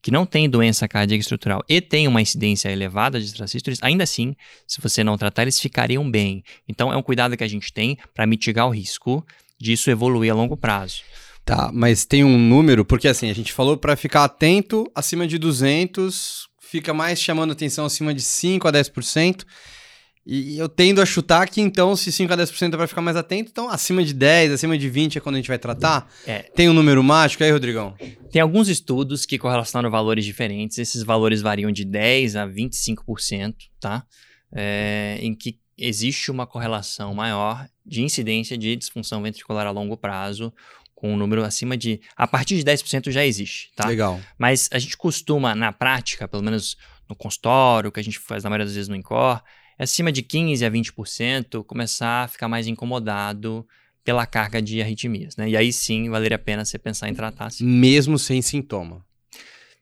que não tem doença cardíaca estrutural e tem uma incidência elevada de extracístoles, ainda assim, se você não tratar, eles ficariam bem. Então, é um cuidado que a gente tem para mitigar o risco disso evoluir a longo prazo. Tá, mas tem um número, porque assim, a gente falou para ficar atento acima de 200, fica mais chamando atenção acima de 5 a 10%. E eu tendo a chutar que, então, se 5 a 10% é para ficar mais atento, então acima de 10, acima de 20 é quando a gente vai tratar? É. Tem um número mágico aí, Rodrigão? Tem alguns estudos que correlacionam valores diferentes. Esses valores variam de 10 a 25%, tá? É, em que existe uma correlação maior de incidência de disfunção ventricular a longo prazo, com um número acima de. A partir de 10% já existe, tá? Legal. Mas a gente costuma, na prática, pelo menos no consultório, que a gente faz na maioria das vezes no INCOR, acima de 15% a 20%, começar a ficar mais incomodado pela carga de arritmias, né? E aí sim valeria a pena você pensar em tratar. Sim. Mesmo sem sintoma.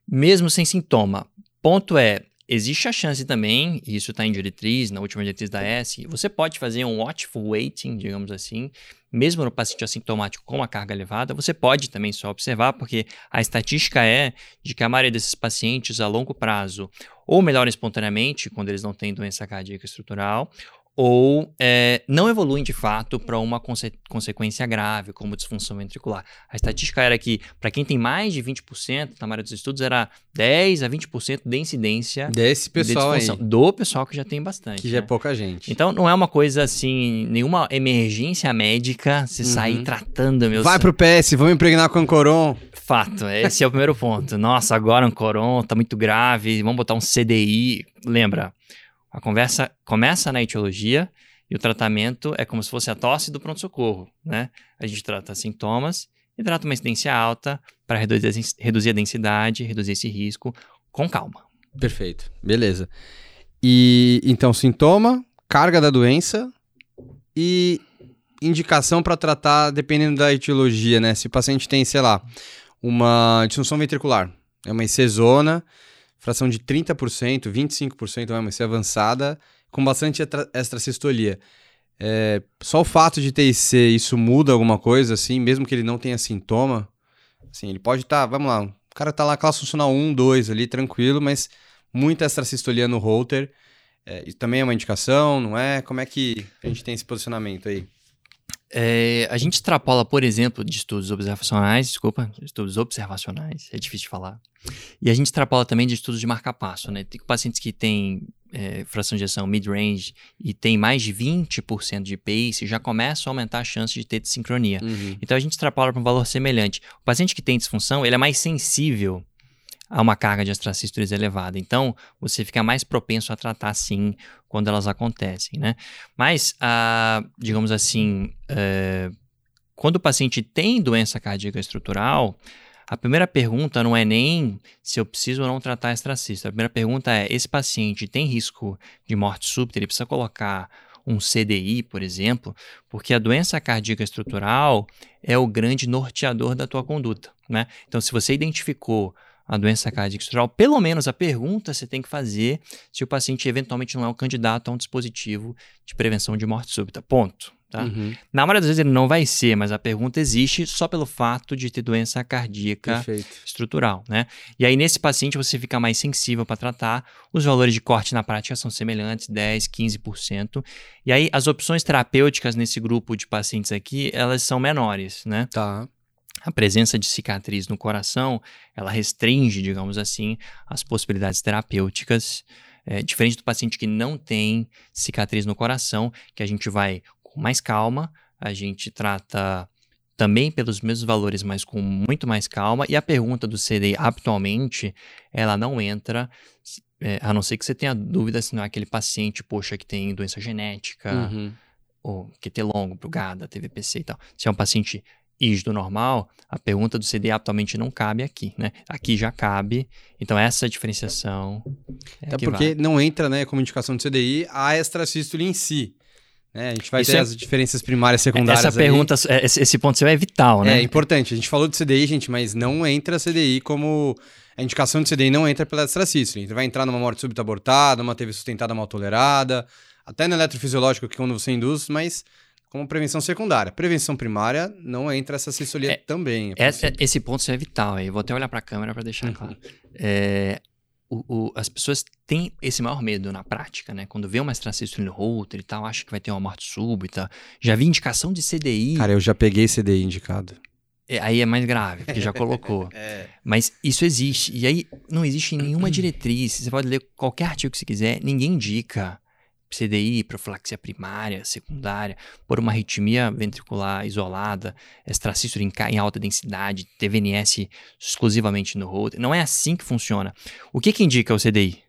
Mesmo sem sintoma. Ponto é, existe a chance também, e isso está em diretriz, na última diretriz da S, você pode fazer um watchful waiting, digamos assim, mesmo no paciente assintomático com uma carga elevada, você pode também só observar, porque a estatística é de que a maioria desses pacientes a longo prazo ou melhoram espontaneamente quando eles não têm doença cardíaca estrutural, ou é, não evoluem de fato para uma conse consequência grave, como disfunção ventricular. A estatística era que, para quem tem mais de 20%, na maioria dos estudos, era 10 a 20% de incidência desse pessoal de aí. Do pessoal que já tem bastante. Que já é né? é pouca gente. Então, não é uma coisa assim, nenhuma emergência médica se uhum. sair tratando, meu Vai pro PS, vamos impregnar com Ancoron. Fato, esse é o primeiro ponto. Nossa, agora Ancoron tá muito grave, vamos botar um CDI. Lembra, a conversa começa na etiologia e o tratamento é como se fosse a tosse do pronto-socorro, né? A gente trata sintomas e trata uma incidência alta para reduzir, a densidade, reduzir esse risco com calma. Perfeito, beleza. E então, sintoma, carga da doença e indicação para tratar dependendo da etiologia, né? Se o paciente tem, sei lá, uma disfunção ventricular, é uma IC-zona, fração de 30%, 25%, vai ser avançada, com bastante extracistolia. É, só o fato de ter IC, isso muda alguma coisa, assim, mesmo que ele não tenha sintoma? Assim, ele pode estar, tá, vamos lá, o cara tá lá classe funcional 1, 2 ali, tranquilo, mas muita extracistolia no holter. É, isso também é uma indicação, não é? Como é que a gente tem esse posicionamento aí? É, a gente extrapola, por exemplo, de estudos observacionais, desculpa, estudos observacionais, é difícil de falar. E a gente extrapola também de estudos de marca-passo, né? Tem pacientes que têm é, fração de ejeção mid-range e tem mais de 20% de pace, já começa a aumentar a chance de ter desincronia. Uhum. Então a gente extrapola para um valor semelhante. O paciente que tem disfunção, ele é mais sensível a uma carga de astracístoles elevada. Então, você fica mais propenso a tratar, sim, quando elas acontecem, né? Mas, ah, digamos assim, eh, quando o paciente tem doença cardíaca estrutural, a primeira pergunta não é nem se eu preciso ou não tratar extracista. A primeira pergunta é: esse paciente tem risco de morte súbita? Ele precisa colocar um CDI, por exemplo, porque a doença cardíaca estrutural é o grande norteador da tua conduta, né? Então, se você identificou a doença cardíaca estrutural, pelo menos a pergunta você tem que fazer se o paciente eventualmente não é um candidato a um dispositivo de prevenção de morte súbita. Ponto. Tá? Uhum. Na maioria das vezes ele não vai ser, mas a pergunta existe só pelo fato de ter doença cardíaca Perfeito. estrutural, né? E aí nesse paciente você fica mais sensível para tratar, os valores de corte na prática são semelhantes, 10, 15%. E aí as opções terapêuticas nesse grupo de pacientes aqui, elas são menores, né? Tá a presença de cicatriz no coração, ela restringe, digamos assim, as possibilidades terapêuticas, é, diferente do paciente que não tem cicatriz no coração, que a gente vai com mais calma, a gente trata também pelos mesmos valores, mas com muito mais calma. E a pergunta do CDI, atualmente, ela não entra é, a não ser que você tenha dúvida se não é aquele paciente, poxa, que tem doença genética, Uhum. ou QT longo, pro GADA, TVPC e tal. Se é um paciente ISDO normal, a pergunta do CDI atualmente não cabe aqui, né? Aqui já cabe, então essa diferenciação é Até que porque vale. não entra, né, como indicação de CDI a extrasístole em si. Né? A gente vai Isso ter é- as diferenças primárias e secundárias Essa aí. pergunta, é, esse, ponto seu é vital, né? É importante. A gente falou de CDI, gente, mas não entra CDI como. A indicação de CDI não entra pela extrasístole. Então vai entrar numa morte súbita abortada, uma TV sustentada mal tolerada, até no eletrofisiológico, que é quando você induz, mas como prevenção secundária. Prevenção primária não entra essa sistolia É, também. é Essa- esse ponto seu é vital. Eu vou até olhar para a câmera para deixar claro. É, o- o- as pessoas têm esse maior medo na prática, né? Quando vê uma extracístole no router e tal, acha que vai ter uma morte súbita. Já vi indicação de CDI, Cara, eu já peguei CDI indicado. é, aí é mais grave, porque já colocou. É. Mas isso existe. E aí não existe nenhuma diretriz. Você pode ler qualquer artigo que você quiser, ninguém indica CDI, profilaxia primária, secundária, por uma arritmia ventricular isolada, ca- em alta densidade, TVNS exclusivamente no router. Não é assim que funciona. O que, que indica o CDI?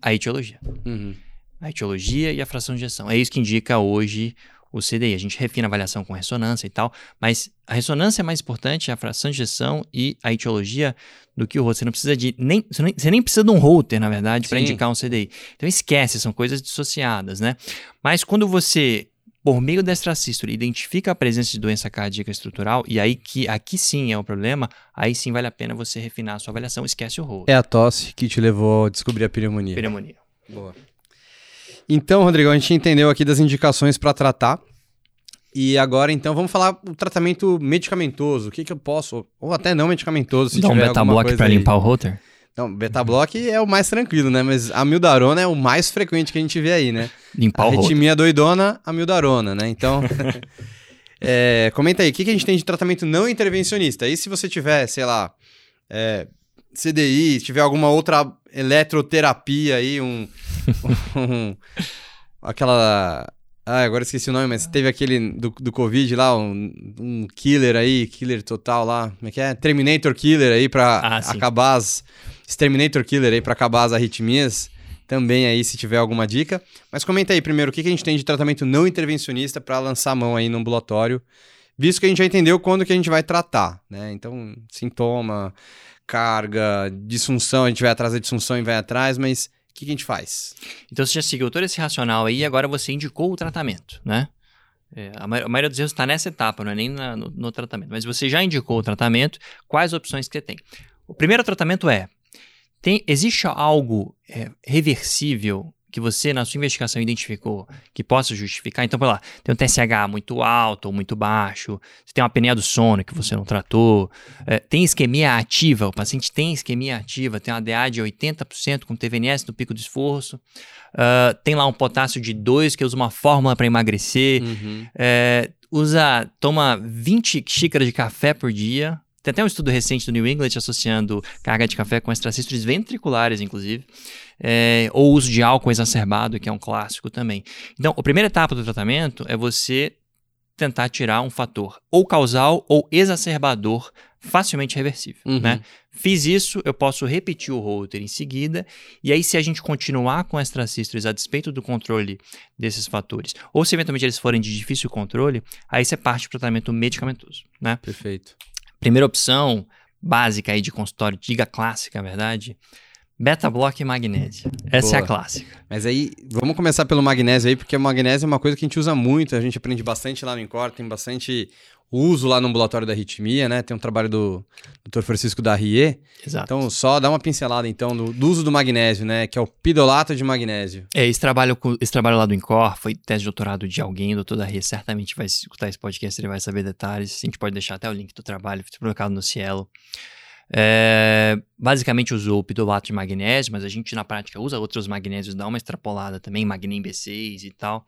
A etiologia. Uhum. A etiologia e a fração de injeção. É isso que indica hoje o CDI. A gente refina a avaliação com ressonância e tal, mas a ressonância é mais importante, a fração de injeção e a etiologia do que o router. Você não precisa de nem você nem, você nem precisa de um router, na verdade, para indicar um CDI. Então esquece, são coisas dissociadas, né? Mas quando você por meio da extracístole, identifica a presença de doença cardíaca estrutural, e aí que aqui sim é o problema, aí sim vale a pena você refinar a sua avaliação, esquece o router. É a tosse que te levou a descobrir a pneumonia. Pneumonia. Boa. Então, Rodrigo, a gente entendeu aqui das indicações para tratar. E agora, então, vamos falar o tratamento medicamentoso. O que, que eu posso, ou até não medicamentoso, se Dá um tiver alguma coisa para limpar o router? Não, beta-block é o mais tranquilo, né? Mas a mildarona é o mais frequente que a gente vê aí, né? Limpar a o router. arritmia doidona, a mildarona, né? Então, é, comenta aí, o que, que a gente tem de tratamento não intervencionista? E se você tiver, sei lá, é, CDI, se tiver alguma outra eletroterapia aí, um, um- aquela... Ah, agora esqueci o nome, mas teve aquele do, do Covid lá, um, um killer aí, killer total lá, como é que é? Terminator killer aí pra Ah, acabar as... Exterminator killer aí pra acabar as arritmias também aí, se tiver alguma dica. Mas comenta aí primeiro, o que, que a gente tem de tratamento não intervencionista para lançar a mão aí no ambulatório, visto que a gente já entendeu quando que a gente vai tratar, né? Então, sintoma, carga, disfunção, a gente vai atrás da disfunção e vai atrás, mas o que, que a gente faz? Então você já seguiu todo esse racional aí e agora você indicou o tratamento, né? É, a, a maioria dos erros está nessa etapa, não é nem na- no, no tratamento. Mas você já indicou o tratamento, quais opções que você tem? O primeiro tratamento é: tem, existe algo é, reversível que você, na sua investigação, identificou que possa justificar? Então, por lá, tem um TSH muito alto ou muito baixo, você tem uma apneia do sono que você não tratou, é, tem isquemia ativa, o paciente tem isquemia ativa, tem uma DA de 80% com TVNS no pico do esforço, ah, tem lá um potássio de 2 que usa uma fórmula para emagrecer, Uhum. é, usa, toma 20 xícaras de café por dia. Tem até um estudo recente do New England associando carga de café com extracístoles ventriculares, inclusive. É, ou uso de álcool exacerbado, que é um clássico também. Então, a primeira etapa do tratamento é você tentar tirar um fator ou causal ou exacerbador facilmente reversível, Uhum. né? Fiz isso, eu posso repetir o router em seguida, e aí se a gente continuar com extracístoles a despeito do controle desses fatores, ou se eventualmente eles forem de difícil controle, aí você parte para o tratamento medicamentoso, né? Perfeito. Primeira opção básica aí de consultório, diga clássica, na verdade, beta-block e magnésio. Essa é a Boa. clássica. Mas aí, vamos começar pelo magnésio aí, porque o magnésio é uma coisa que a gente usa muito, a gente aprende bastante lá no Incor, tem bastante uso lá no ambulatório da arritmia, né? Tem um trabalho do Dr. Francisco Darrier. Exato. Então, só dá uma pincelada então do, do uso do magnésio, né? Que é o pidolato de magnésio. É, esse trabalho, esse trabalho lá do INCOR foi tese de doutorado de alguém, o doutor Darria certamente vai escutar esse podcast, ele vai saber detalhes. A gente pode deixar até o link do trabalho, foi publicado no Cielo. É, basicamente usou o pidolato de magnésio, mas a gente na prática usa outros magnésios, dá uma extrapolada também, magnem B6 e tal.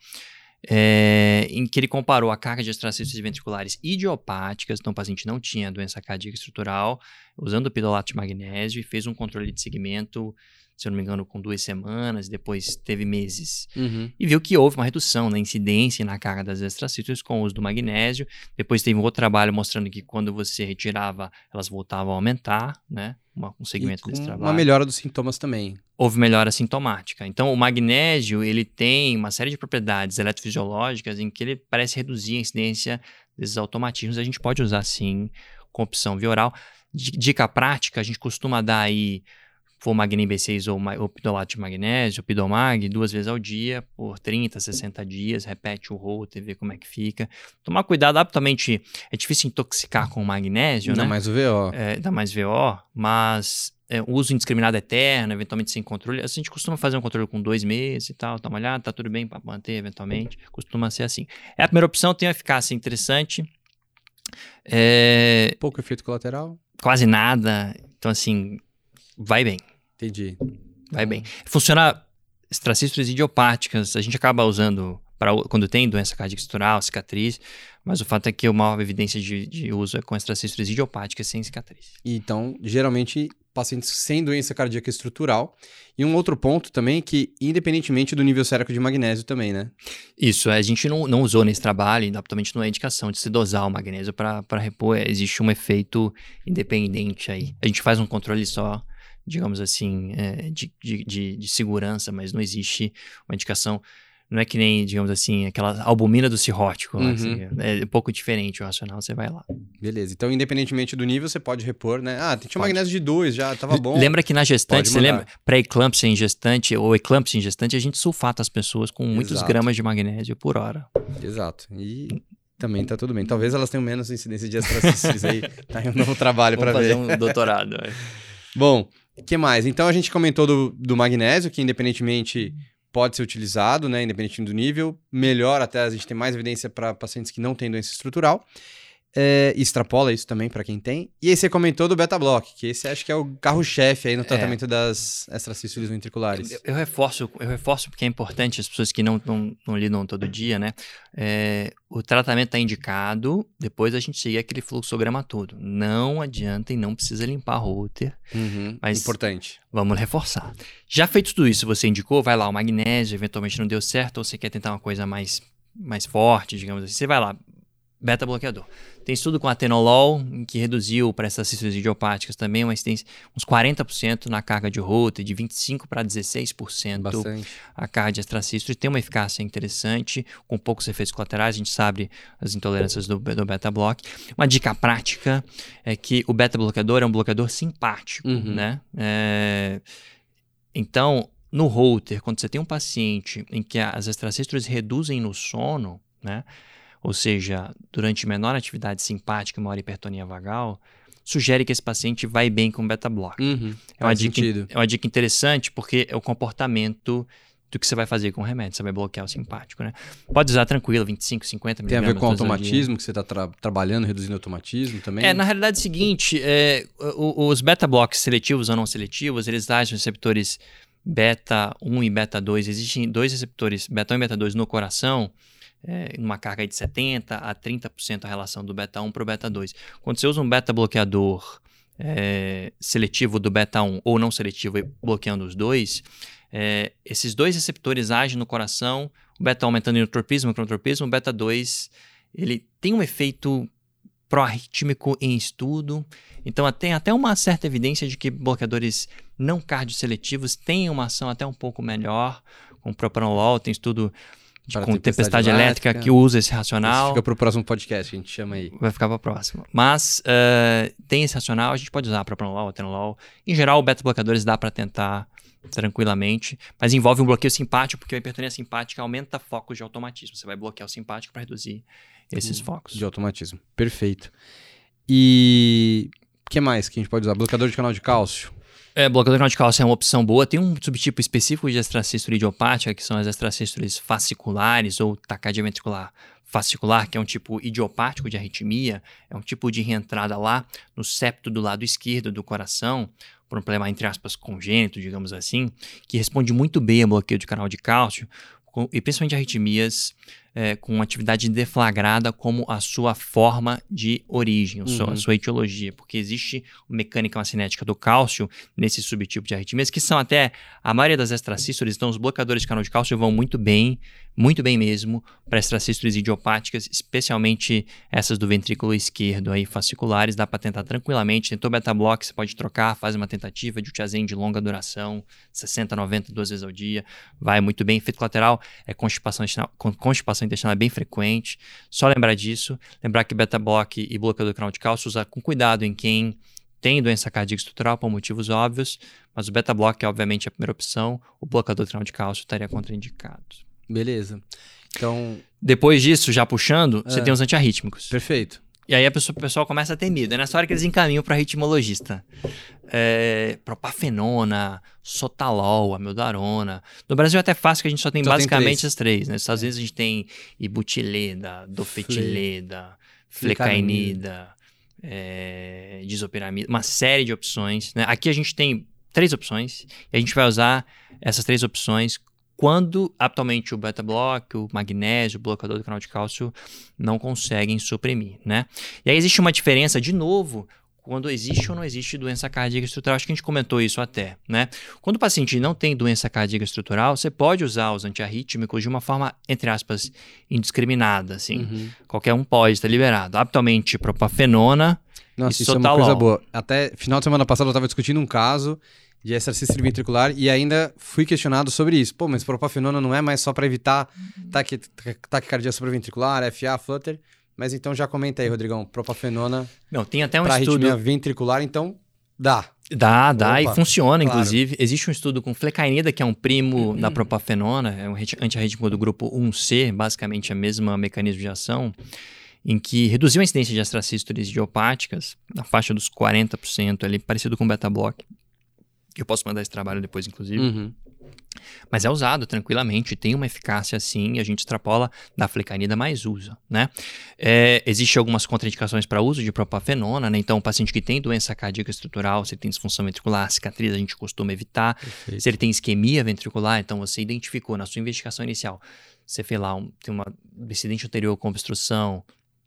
é, em que ele comparou a carga de extracístoles ventriculares idiopáticas, então o paciente não tinha doença cardíaca estrutural, usando o pidolato de magnésio e fez um controle de segmento se eu não me engano, com duas semanas, depois teve meses. Uhum. E viu que houve uma redução na incidência e na carga das extracítoles com o uso do magnésio. Depois teve um outro trabalho mostrando que quando você retirava, elas voltavam a aumentar, né? Uma, um segmento desse trabalho Uma melhora dos sintomas também. houve melhora sintomática. Então, o magnésio, ele tem uma série de propriedades eletrofisiológicas em que ele parece reduzir a incidência desses automatismos. A gente pode usar, sim, com opção via oral. Di- Dica prática, a gente costuma dar aí, for Magnin B6 ou, ou pidolato de magnésio, pidomag, duas vezes ao dia, por 30, 60 dias, repete o roto e vê como é que fica. Tomar cuidado, absolutamente, é difícil intoxicar com magnésio, Ainda né? mais o VO. é, dá mais VO, mas é, uso indiscriminado eterno, eventualmente sem controle. A gente costuma fazer um controle com dois meses e tal, dá uma olhada, tá tudo bem para manter eventualmente. Costuma ser assim. É a primeira opção, tem uma eficácia interessante. É, Pouco efeito colateral. quase nada. Então, assim, vai bem. Entendi. Vai bem. Funciona extracístoles idiopáticas. A gente acaba usando para quando tem doença cardíaca estrutural, cicatriz, mas o fato é que a maior evidência de, de uso é com extracístoles idiopáticas sem cicatriz. Então, geralmente, pacientes sem doença cardíaca estrutural. E um outro ponto também que, independentemente do nível sérico de magnésio também, né? Isso, a gente não, não usou nesse trabalho, e absolutamente não é indicação de se dosar o magnésio para repor, é, existe um efeito independente aí. A gente faz um controle só, digamos assim, é, de, de, de, segurança, mas não existe uma indicação. Não é que nem, digamos assim, aquela albumina do cirrótico. Uhum. assim, é um pouco diferente o racional, você vai lá. Beleza. Então, independentemente do nível, você pode repor, né? Ah, tinha um Pode. magnésio de 2, já tava bom. Lembra que na gestante, você lembra? Pré-eclâmpsia em gestante ou eclâmpsia em gestante, a gente sulfata as pessoas com muitos Exato. gramas de magnésio por hora. Exato. E também tá tudo bem. Talvez elas tenham menos incidência de extracístoles aí. Tá aí um novo trabalho para ver. fazer um doutorado. é. Bom, que mais? Então a gente comentou do, do magnésio, que independentemente pode ser utilizado, né? Independente do nível. Melhor até a gente tem mais evidência para pacientes que não têm doença estrutural. É, extrapola isso também para quem tem. E aí você comentou do beta block, que esse acho que é o carro-chefe aí no tratamento das extracístoles ventriculares. Eu, eu reforço, eu reforço porque é importante as pessoas que não, não, não lidam todo dia, né? É, o tratamento está indicado, depois a gente seguir aquele fluxograma todo. Não adianta e não precisa limpar router. Uhum, Mas- Importante. Vamos reforçar. Já feito tudo isso, você indicou, vai lá, o magnésio, eventualmente não deu certo, ou você quer tentar uma coisa mais, mais forte, digamos assim, você vai lá, beta bloqueador. Tem estudo com atenolol, que reduziu para essas císticas idiopáticas também uma incidência, uns 40% na carga de rota, de 25% para 16% Bastante. a carga de extracístole tem uma eficácia interessante, com poucos efeitos colaterais, a gente sabe as intolerâncias do, do beta-block. Uma dica prática é que o beta-bloqueador é um bloqueador simpático, Uhum. né? É, Então, no Holter, quando você tem um paciente em que as extracístoles reduzem no sono, né? Ou seja, durante menor atividade simpática, maior hipertonia vagal, sugere que esse paciente vai bem com beta-block. Uhum, É uma, dica, é uma dica interessante porque é o comportamento do que você vai fazer com o remédio. Você vai bloquear o simpático, né? Pode usar tranquilo, 25, 50 Tem a ver com dia. automatismo, que você está trabalhando, reduzindo o automatismo também? É, na realidade é o seguinte, é, o- os beta-blocks seletivos ou não seletivos, eles agem nos receptores beta 1 e beta 2. Existem dois receptores, beta 1 e beta 2, no coração, é, numa carga de 70% a 30% a relação do beta 1 para o beta 2. Quando você usa um beta-bloqueador é, seletivo do beta 1 ou não seletivo, bloqueando os dois, é, esses dois receptores agem no coração, o beta 1 aumentando o entropismo, o cronotropismo, o beta 2 ele tem um efeito pró-arrítmico em estudo. Então, tem até uma certa evidência de que bloqueadores não cardioseletivos têm uma ação até um pouco melhor. Com propranolol, tem estudo de- Para com tempestade tempestade elétrica, elétrica. que usa esse Isso racional. fica para o próximo podcast, a gente chama aí. Vai ficar para próxima. Mas eh, tem esse racional, a gente pode usar propranolol, atenolol. Em geral, beta-bloqueadores dá para tentar tranquilamente, mas envolve um bloqueio simpático, porque a hipertonia simpática aumenta focos de automatismo. Você vai bloquear o simpático para reduzir esses focos. De automatismo. Perfeito. E o que mais que a gente pode usar? Bloqueador de canal de cálcio. É, bloqueador canal de cálcio é uma opção boa. Tem um subtipo específico de extracístole idiopática, que são as extracístoles fasciculares ou taquicardia ventricular fascicular, que é um tipo idiopático de arritmia, é um tipo de reentrada lá no septo do lado esquerdo do coração, por um problema, entre aspas, congênito, digamos assim, que responde muito bem a bloqueio de canal de cálcio, e principalmente arritmias é, com atividade deflagrada como a sua forma de origem, uhum. sua, a sua etiologia, porque existe mecânica cinética do cálcio nesse subtipo de arritmias, que são até, a maioria das extracístoles, então os bloqueadores de canal de cálcio vão muito bem, muito bem mesmo, para extracístoles idiopáticas, especialmente essas do ventrículo esquerdo aí, fasciculares, dá para tentar tranquilamente, tentou beta-block, você pode trocar, faz uma tentativa de utiazem de longa duração, 60, 90, duas vezes ao dia, vai muito bem, efeito colateral é constipação intestinal, constipação intestinal é bem frequente. Só lembrar disso. Lembrar que beta-block e bloqueador canal de cálcio usa com cuidado em quem tem doença cardíaca estrutural por motivos óbvios, mas o beta-block é obviamente a primeira opção. O bloqueador canal de cálcio estaria contraindicado. Beleza. Então. Depois disso, já puxando, é. você tem os antiarrítmicos. Perfeito. E aí a pessoa, o pessoal começa a ter medo. É nessa hora que eles encaminham para ritmologista. É, propafenona, sotalol, amiodarona. No Brasil é até fácil que a gente só tem só basicamente tem as três. Né? Nos Estados Unidos a gente tem ibutileda, dofetileda, flecainida, é, disopiramida, uma série de opções. Né? Aqui a gente tem três opções e a gente vai usar essas três opções quando atualmente o beta-block, o magnésio, o bloqueador do canal de cálcio não conseguem suprimir, né? E aí existe uma diferença, de novo, quando existe ou não existe doença cardíaca estrutural. Acho que a gente comentou isso até, né? Quando o paciente não tem doença cardíaca estrutural, você pode usar os antiarrítmicos de uma forma, entre aspas, indiscriminada, assim. Uhum. Qualquer um pode estar liberado. Atualmente, propafenona Nossa, e isso sotalol. é uma coisa boa. Até final de semana passada eu estava discutindo um caso de exercício ventricular e ainda fui questionado sobre isso. Pô, mas propafenona não é mais só para evitar taque, taquicardia supraventricular, FA, flutter? Mas então já comenta aí, Rodrigão, propafenona. Não, tem até um estudo ventricular, então dá. Dá, dá Opa, e funciona, claro. inclusive. Existe um estudo com flecainida, que é um primo uhum. da propafenona, é um antiarrítmico do grupo 1C, basicamente a mesma mecanismo de ação, em que reduziu a incidência de astracístoles idiopáticas na faixa dos 40%, ali, parecido com beta-block. Eu posso mandar esse trabalho depois, inclusive. Uhum. Mas é usado tranquilamente, tem uma eficácia assim, a gente extrapola da flecainida mais usa, né? É, Existem algumas contraindicações para uso de propafenona, né? Então, o paciente que tem doença cardíaca estrutural, se ele tem disfunção ventricular, cicatriz, a gente costuma evitar. Perfeito. Se ele tem isquemia ventricular, então você identificou na sua investigação inicial, você fez lá, um, tem uma acidente anterior com obstrução,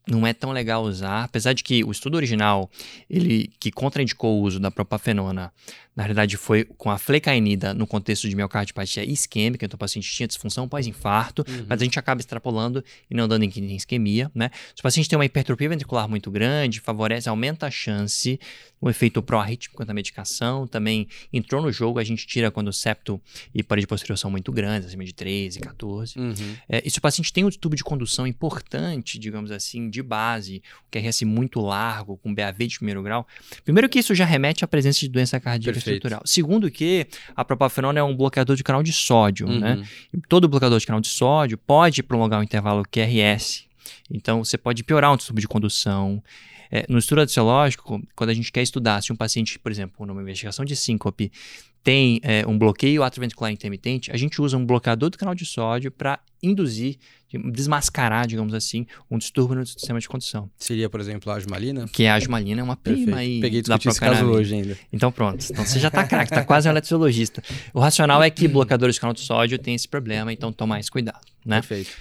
não é tão legal usar, apesar de que o estudo original, ele que contraindicou o uso da propafenona, na realidade foi com a flecainida no contexto de miocardiopatia isquêmica, então o paciente tinha disfunção pós-infarto, uhum. mas a gente acaba extrapolando e não dando em isquemia, né? Se o paciente tem uma hipertrofia ventricular muito grande, favorece, aumenta a chance, o efeito pró-arrítmico da medicação, também entrou no jogo, a gente tira quando o septo e parede posterior são muito grandes, acima de 13, 14. Uhum. É, e se o paciente tem um tubo de condução importante, digamos assim, de base, o QRS muito largo, com BAV de primeiro grau, primeiro que isso já remete à presença de doença cardíaca estrutural. Segundo que a propafenona é um bloqueador de canal de sódio, né? uhum. né? E todo bloqueador de canal de sódio pode prolongar o intervalo QRS. Então, você pode piorar um distúrbio de condução. É, no estudo radiológico, quando a gente quer estudar se um paciente, por exemplo, numa investigação de síncope, tem é, um bloqueio atrioventricular intermitente, a gente usa um bloqueador do canal de sódio para induzir, desmascarar, digamos assim, um distúrbio no sistema de condução. Seria, por exemplo, a asmalina? Que a asmalina é uma prima Perfeito. aí Peguei da esse caso hoje ainda. Então pronto, então você já está craque, está quase um eletrologista. O racional é que bloqueadores de canal de sódio têm esse problema, então toma mais cuidado, né? Perfeito.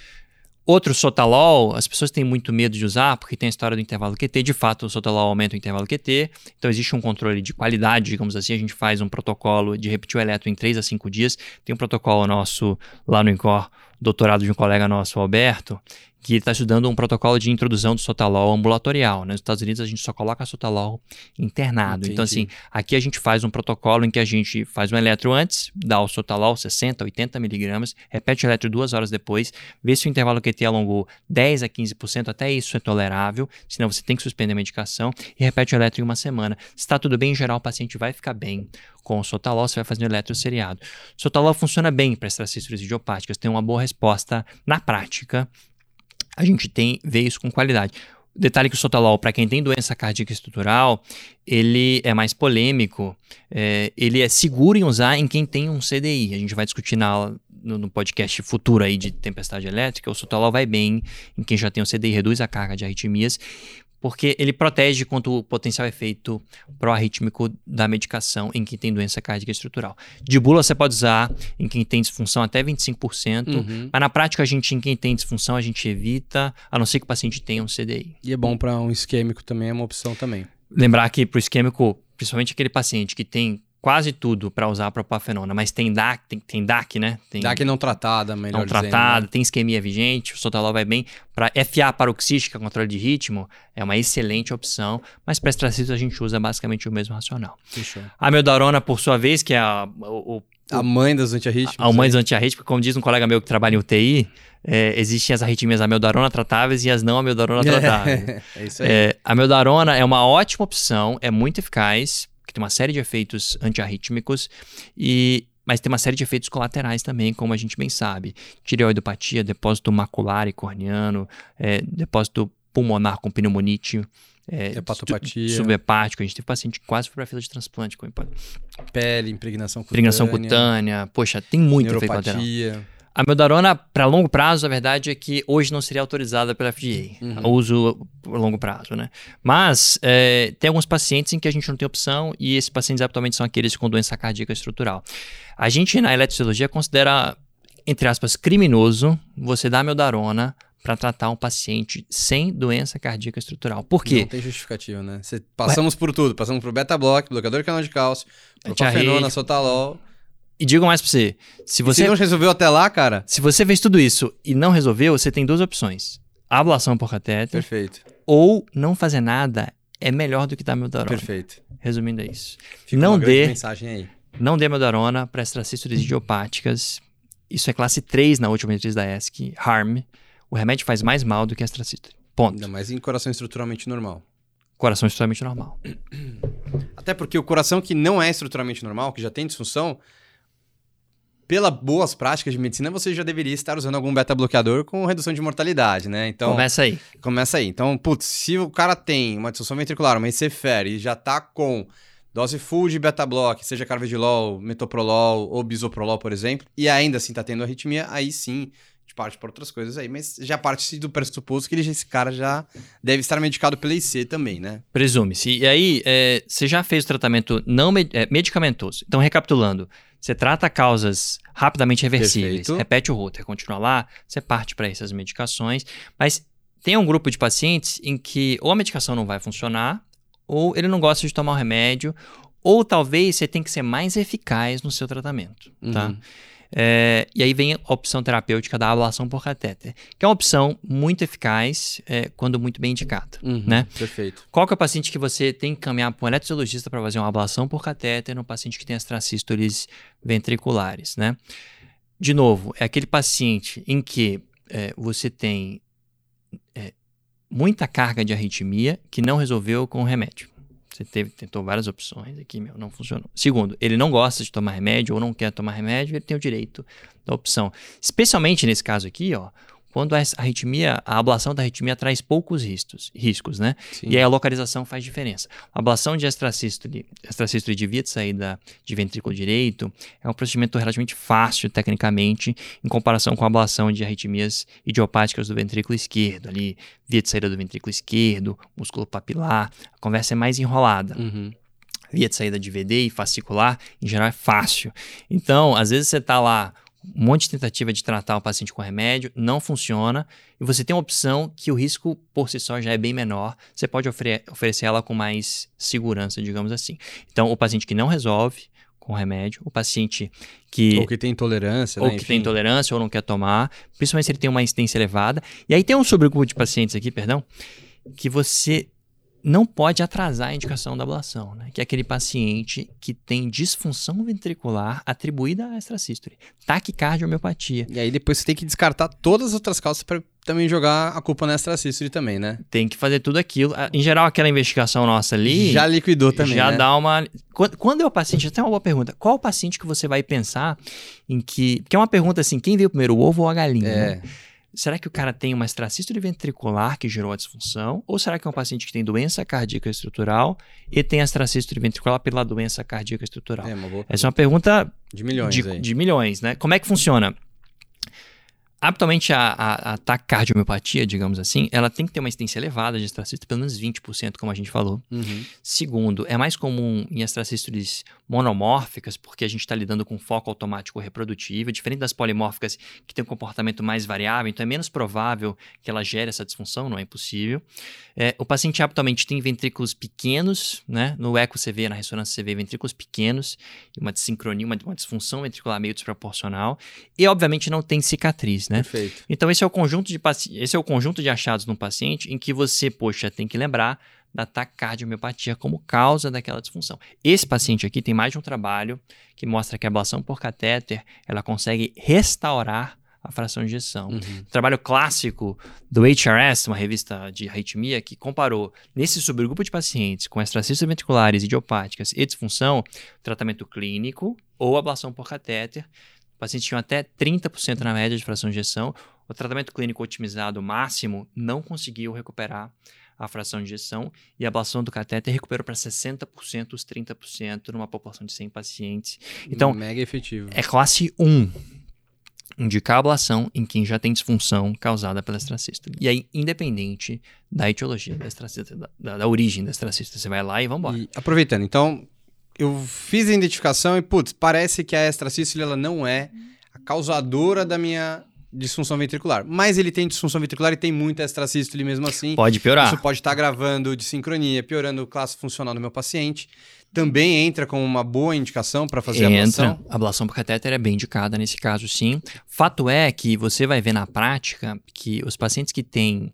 Outro sotalol, as pessoas têm muito medo de usar porque tem a história do intervalo QT. De fato, o sotalol aumenta o intervalo QT. Então, existe um controle de qualidade, digamos assim. A gente faz um protocolo de repetir o eletro em 3 a 5 dias. Tem um protocolo nosso lá no INCOR, doutorado de um colega nosso, Alberto, que está estudando um protocolo de introdução do sotalol ambulatorial. Né? Nos Estados Unidos a gente só coloca sotalol internado. Entendi. Então, assim, aqui a gente faz um protocolo em que a gente faz um eletro antes, dá o sotalol 60, 80 miligramas, repete o eletro duas horas depois, vê se o intervalo QT alongou 10 a 15%, até isso é tolerável, senão você tem que suspender a medicação, e repete o eletro em uma semana. Se está tudo bem, em geral, o paciente vai ficar bem com o sotalol, você vai fazer o eletro seriado. O sotalol funciona bem para extracístoles idiopáticas, tem uma boa resposta na prática, a gente tem ver isso com qualidade. Detalhe que o sotalol, para quem tem doença cardíaca estrutural, ele é mais polêmico. É, ele é seguro em usar em quem tem um CDI. A gente vai discutir na, no, no, podcast futuro aí de tempestade elétrica. O sotalol vai bem em quem já tem um CDI, reduz a carga de arritmias. Porque ele protege contra o potencial efeito pró-arrítmico da medicação em quem tem doença cardíaca estrutural. De bula você pode usar em quem tem disfunção até 25%, Uhum. mas na prática a gente em quem tem disfunção a gente evita, a não ser que o paciente tenha um CDI. E é bom para um isquêmico também, é uma opção também. Lembrar que para o isquêmico, principalmente aquele paciente que tem quase tudo para usar a propafenona, mas tem DAC, tem, tem DAC, né? Tem que não tratada, melhor não dizendo, tratada, né? tem isquemia vigente, o sotalol vai bem. Para FA paroxística, controle de ritmo, é uma excelente opção, mas para extracísio a gente usa basicamente o mesmo racional. Fechou. A meldarona, por sua vez, que é a, o, A mãe das antiarrítmicos. a mãe dos antiarrítmicos, como diz um colega meu que trabalha em UTI, é, existem as arritmias amiodarona tratáveis e as não amiodarona tratáveis. é isso aí. É, a meldarona é uma ótima opção, é muito eficaz, que tem uma série de efeitos antiarrítmicos, e, mas tem uma série de efeitos colaterais também, como a gente bem sabe. Tireoidopatia, depósito macular e corneano, é, depósito pulmonar com pneumonite. É, Hepatopatia. su- Subhepático. A gente teve paciente que quase foi para fila de transplante com hepa- Pele, impregnação cutânea. impregnação cutânea. Poxa, tem muito efeito. A meldarona, para longo prazo, a verdade é que hoje não seria autorizada pela FDA. Uhum. O uso por longo prazo, né? Mas é, tem alguns pacientes em que a gente não tem opção e esses pacientes atualmente são aqueles com doença cardíaca estrutural. A gente, na eletrofisiologia, considera, entre aspas, criminoso você dar meldarona para tratar um paciente sem doença cardíaca estrutural. Por quê? Não tem justificativa, né? Cê- passamos por tudo. Passamos por beta-block, bloqueador de canal de cálcio, Antiarrítmico. sotalol. E digo mais para você, se E você se não resolveu até lá, cara, se você fez tudo isso e não resolveu, você tem duas opções. Ablação por catéter perfeito. ou não fazer nada é melhor do que dar meldarona. Perfeito. Resumindo é isso. Fica Não dê. mensagem aí. Não dê meldarona para extracístoles idiopáticas. Isso é classe 3 na última matriz da ESC, HARM. O remédio faz mais mal do que a. Ponto. Ainda mais em coração estruturalmente normal. Coração extremamente normal. Até porque o coração que não é estruturalmente normal, que já tem disfunção, pela boas práticas de medicina, você já deveria estar usando algum beta-bloqueador com redução de mortalidade, né? Então, Começa aí. começa aí. Então, putz, se o cara tem uma disfunção ventricular, uma ICFR, e já tá com dose full de beta-block, seja carvedilol, metoprolol ou bisoprolol, por exemplo, e ainda assim tá tendo arritmia, aí sim, parte para outras coisas aí, mas já parte do pressuposto que ele- esse cara já deve estar medicado pela IC também, né? Presume-se. E aí, é, você já fez o tratamento não med- é, medicamentoso. Então, recapitulando, você trata causas rapidamente reversíveis, Perfeito. repete o router, continua lá, você parte para essas medicações, mas tem um grupo de pacientes em que ou a medicação não vai funcionar, ou ele não gosta de tomar o remédio, ou talvez você tem que ser mais eficaz no seu tratamento, tá? Uhum. É, e aí vem a opção terapêutica da ablação por catéter, que é uma opção muito eficaz é, quando muito bem indicada. Uhum, né? Perfeito. Qual que é o paciente que você tem que caminhar para um eletrofisiologista para fazer uma ablação por catéter no paciente que tem as tracístoles ventriculares, né? De novo, é aquele paciente em que é, você tem é, muita carga de arritmia que não resolveu com o remédio. Você teve, tentou várias opções aqui, meu, não funcionou. Segundo, ele não gosta de tomar remédio ou não quer tomar remédio, ele tem o direito da opção. Especialmente nesse caso aqui, ó, quando a arritmia, a ablação da arritmia traz poucos riscos, riscos, né? Sim. E aí a localização faz diferença. A ablação de extracístole, extracístole de via de saída de ventrículo direito é um procedimento relativamente fácil, tecnicamente, em comparação com a ablação de arritmias idiopáticas do ventrículo esquerdo, ali, via de saída do ventrículo esquerdo, músculo papilar. A conversa é mais enrolada. Uhum. Via de saída de VD e fascicular, em geral, é fácil. Então, às vezes você está lá, um monte de tentativa de tratar o paciente com remédio, não funciona, e você tem uma opção que o risco por si só já é bem menor, você pode ofere- oferecer ela com mais segurança, digamos assim. Então, o paciente que não resolve com remédio, o paciente que Ou que tem intolerância, ou né? que tem Enfim. intolerância ou não quer tomar, principalmente se ele tem uma incidência elevada. E aí tem um subgrupo de pacientes aqui, perdão, que você não pode atrasar a indicação da ablação, né? Que é aquele paciente que tem disfunção ventricular atribuída à extracístole, taquicardiomiopatia. E aí depois você tem que descartar todas as outras causas para também jogar a culpa na extracístole também, né? Tem que fazer tudo aquilo. Ah, Em geral, aquela investigação nossa ali Já liquidou também, já né? dá uma. Quando, é o paciente, até uma boa pergunta. Qual o paciente que você vai pensar em que. Que é uma pergunta assim: quem veio primeiro, o ovo ou a galinha? né? Será que o cara tem uma extracístole ventricular que gerou a disfunção? Ou será que é um paciente que tem doença cardíaca estrutural e tem a extracístole ventricular pela doença cardíaca estrutural? É uma boa Essa é uma pergunta de milhões de, de milhões, né? Como é que funciona? Habitualmente, a, a, a digamos assim, ela tem que ter uma incidência elevada de astracista, pelo menos 20%, como a gente falou. Uhum. Segundo, é mais comum em astracístoles monomórficas, porque a gente está lidando com foco automático reprodutivo, diferente das polimórficas, que tem um comportamento mais variável, então é menos provável que ela gere essa disfunção, não é impossível. É, o paciente habitualmente tem ventrículos pequenos, né? No eco você vê, na ressonância você vê ventrículos pequenos, uma desincronia, uma, uma disfunção ventricular meio desproporcional, e obviamente não tem cicatriz né? Perfeito. Então esse é o conjunto de esse é o conjunto de achados no paciente em que você, poxa, tem que lembrar da taquicardiomiopatia como causa daquela disfunção. Esse paciente aqui tem mais de um trabalho que mostra que a ablação por catéter, ela consegue restaurar a fração de ejeção. Uhum. trabalho clássico do HRS, uma revista de arritmia, que comparou nesse subgrupo de pacientes com extracistas ventriculares idiopáticas e disfunção, tratamento clínico ou ablação por catéter, pacientes tinham até 30% na média de fração de injeção. O tratamento clínico otimizado máximo não conseguiu recuperar a fração de injeção e a ablação do catéter recuperou para 60% os 30% numa população de 100 pacientes. Então, mega efetivo. É classe 1 indicar a ablação em quem já tem disfunção causada pela estracista. E aí, independente da etiologia da da, da origem da estracista, você vai lá e vamos embora. Aproveitando, então, eu fiz a identificação e, putz, parece que a extracístole ela não é a causadora da minha disfunção ventricular. Mas ele tem disfunção ventricular e tem muita extracístole mesmo assim. Pode piorar. Isso pode estar tá gravando de sincronia, piorando o classe funcional do meu paciente. Também entra como uma boa indicação para fazer entra. a ablação? A ablação por catéter é bem indicada nesse caso, sim. Fato é que você vai ver na prática que os pacientes que têm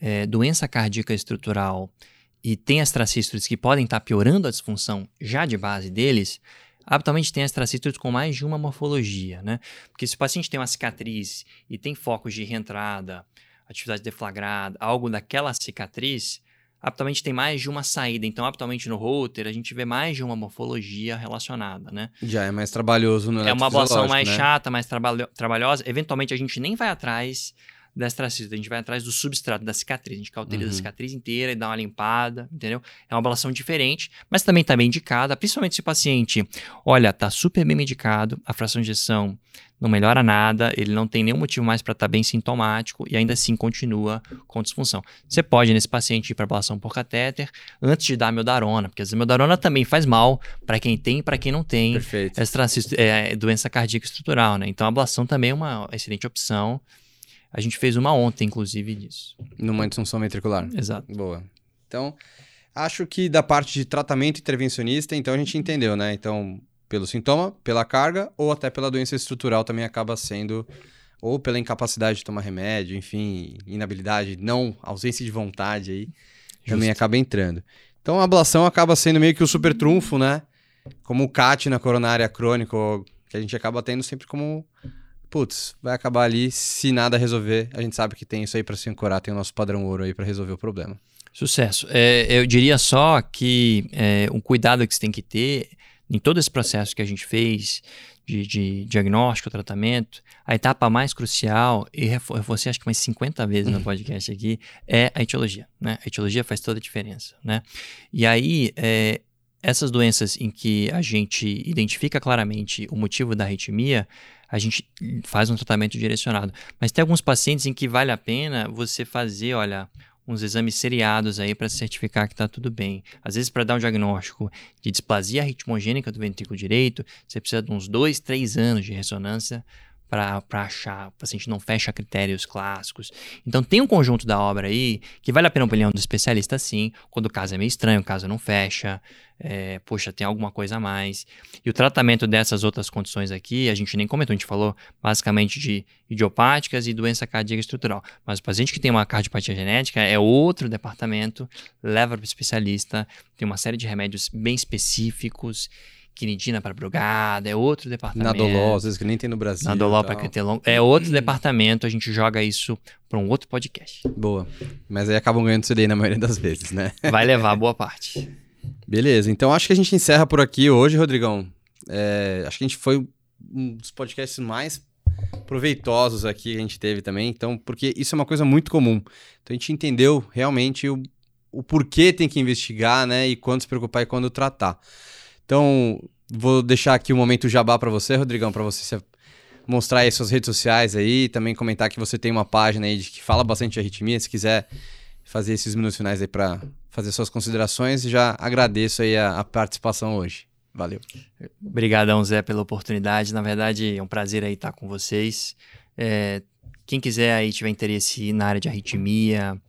é, doença cardíaca estrutural e tem astracístoles que podem estar tá piorando a disfunção já de base deles, habitualmente tem astracístoles com mais de uma morfologia, né? Porque se o paciente tem uma cicatriz e tem focos de reentrada, atividade deflagrada, algo daquela cicatriz, habitualmente tem mais de uma saída. Então, habitualmente no router, a gente vê mais de uma morfologia relacionada, né? Já é mais trabalhoso no É uma ablação mais né? chata, mais trabalho trabalhosa. Eventualmente, a gente nem vai atrás da astracista. A gente vai atrás do substrato da cicatriz. A gente cauteriza uhum. a cicatriz inteira e dá uma limpada, entendeu? É uma ablação diferente, mas também está bem indicada, principalmente se o paciente, olha, tá super bem medicado, a fração de injeção não melhora nada, ele não tem nenhum motivo mais para estar tá bem sintomático e ainda assim continua com disfunção. Você pode, nesse paciente, ir para ablação por catéter antes de dar a meldarona, porque a meldarona também faz mal para quem tem e para quem não tem é, doença cardíaca estrutural, né? Então a ablação também é uma excelente opção. A gente fez uma ontem, inclusive, disso. Numa disfunção ventricular. Exato. Boa. Então, acho que da parte de tratamento intervencionista, então a gente entendeu, né? Então, pelo sintoma, pela carga ou até pela doença estrutural também acaba sendo ou pela incapacidade de tomar remédio, enfim, inabilidade, não, ausência de vontade aí, Justo. também acaba entrando. Então a ablação acaba sendo meio que o super trunfo, né? Como o CAT na coronária crônica, que a gente acaba tendo sempre como putz, vai acabar ali, se nada resolver, a gente sabe que tem isso aí para se ancorar, tem o nosso padrão ouro aí para resolver o problema. Sucesso. É, eu diria só que é, um cuidado que você tem que ter em todo esse processo que a gente fez de, de diagnóstico, tratamento, a etapa mais crucial, e você acho que mais 50 vezes no podcast aqui, é a etiologia. Né? A etiologia faz toda a diferença. Né? E aí, é, essas doenças em que a gente identifica claramente o motivo da arritmia, a gente faz um tratamento direcionado. Mas tem alguns pacientes em que vale a pena você fazer, olha, uns exames seriados aí para certificar que está tudo bem. Às vezes, para dar um diagnóstico de displasia ritmogênica do ventrículo direito, você precisa de uns dois, três anos de ressonância para achar, o paciente não fecha critérios clássicos. Então tem um conjunto da obra aí que vale a pena a opinião do especialista sim, quando o caso é meio estranho, o caso não fecha, é, poxa, tem alguma coisa a mais. E o tratamento dessas outras condições aqui, a gente nem comentou, a gente falou basicamente de idiopáticas e doença cardíaca estrutural. Mas o paciente que tem uma cardiopatia genética é outro departamento, leva para o especialista, tem uma série de remédios bem específicos quinidina para brugada, é outro departamento. Nadolol, às vezes que nem tem no Brasil. Nadolol para cretelon, é outro departamento, a gente joga isso para um outro podcast. Boa. Mas aí acabam ganhando CD na maioria das vezes, né? Vai levar boa parte. Beleza, então acho que a gente encerra por aqui hoje, Rodrigão. É, acho que a gente foi um dos podcasts mais proveitosos aqui que a gente teve também, então, porque isso é uma coisa muito comum. Então a gente entendeu realmente o, o porquê tem que investigar, né, e quando se preocupar e quando tratar. Então, vou deixar aqui um momento jabá para você, Rodrigão, para você se mostrar aí suas redes sociais aí, também comentar que você tem uma página aí de, que fala bastante de arritmia, se quiser fazer esses minutos finais aí para fazer suas considerações, já agradeço aí a, a participação hoje. Valeu. Obrigadão, Zé, pela oportunidade. Na verdade, é um prazer aí estar com vocês. É, quem quiser aí tiver interesse na área de arritmia,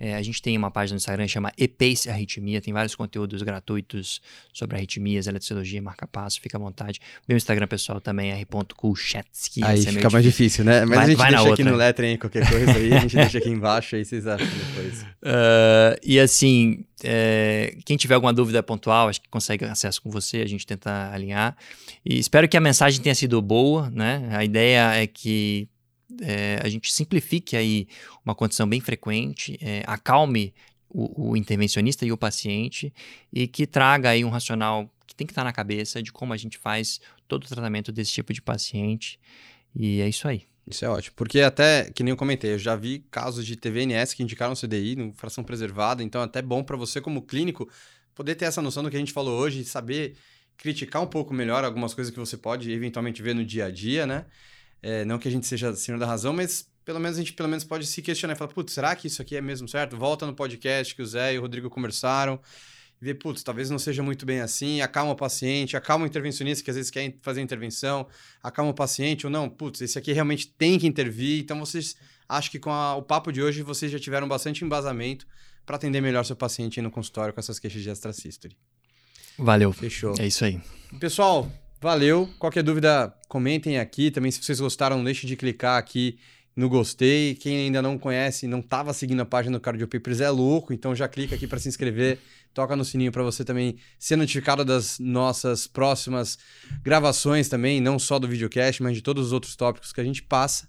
é, a gente tem uma página no Instagram que chama EPACE Arritmia, tem vários conteúdos gratuitos sobre arritmias, eletrociologia, marca-passo, fica à vontade. Meu Instagram pessoal também é r.kulchetsky. Aí é fica mais difícil, né? Mas vai, a gente deixa aqui no lettering qualquer coisa aí, a gente deixa aqui embaixo aí vocês acham depois. Uh, e assim, é, quem tiver alguma dúvida pontual, acho que consegue acesso com você, a gente tenta alinhar. E espero que a mensagem tenha sido boa, né? A ideia é que é, a gente simplifique aí uma condição bem frequente, é, acalme o, o, intervencionista e o paciente e que traga aí um racional que tem que estar na cabeça de como a gente faz todo o tratamento desse tipo de paciente. E é isso aí. Isso é ótimo. Porque até, que nem eu comentei, eu já vi casos de TVNS que indicaram CDI, no fração preservada, então é até bom para você como clínico poder ter essa noção do que a gente falou hoje, saber criticar um pouco melhor algumas coisas que você pode eventualmente ver no dia a dia, né? É, não que a gente seja senhor da razão, mas pelo menos a gente pelo menos pode se questionar e falar, putz, será que isso aqui é mesmo certo? Volta no podcast que o Zé e o Rodrigo conversaram e ver, putz, talvez não seja muito bem assim, acalma o paciente, acalma o intervencionista que às vezes quer fazer intervenção, acalma o paciente ou não, putz, esse aqui realmente tem que intervir. Então vocês, acho que com a, o papo de hoje vocês já tiveram bastante embasamento para atender melhor seu paciente no consultório com essas queixas de extrasístole. Valeu. Fechou. É isso aí. Pessoal, Valeu. Qualquer dúvida, comentem aqui. Também, se vocês gostaram, não deixe de clicar aqui no gostei. Quem ainda não conhece, não estava seguindo a página do Cardio Papers, é louco. Então já clica aqui para se inscrever. Toca no sininho para você também ser notificado das nossas próximas gravações também, não só do videocast, mas de todos os outros tópicos que a gente passa.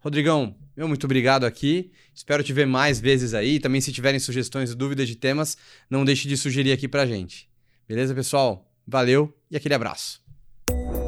Rodrigão, meu muito obrigado aqui. Espero te ver mais vezes aí. Também, se tiverem sugestões e dúvidas de temas, não deixe de sugerir aqui pra gente. Beleza, pessoal? Valeu e aquele abraço. Thank you.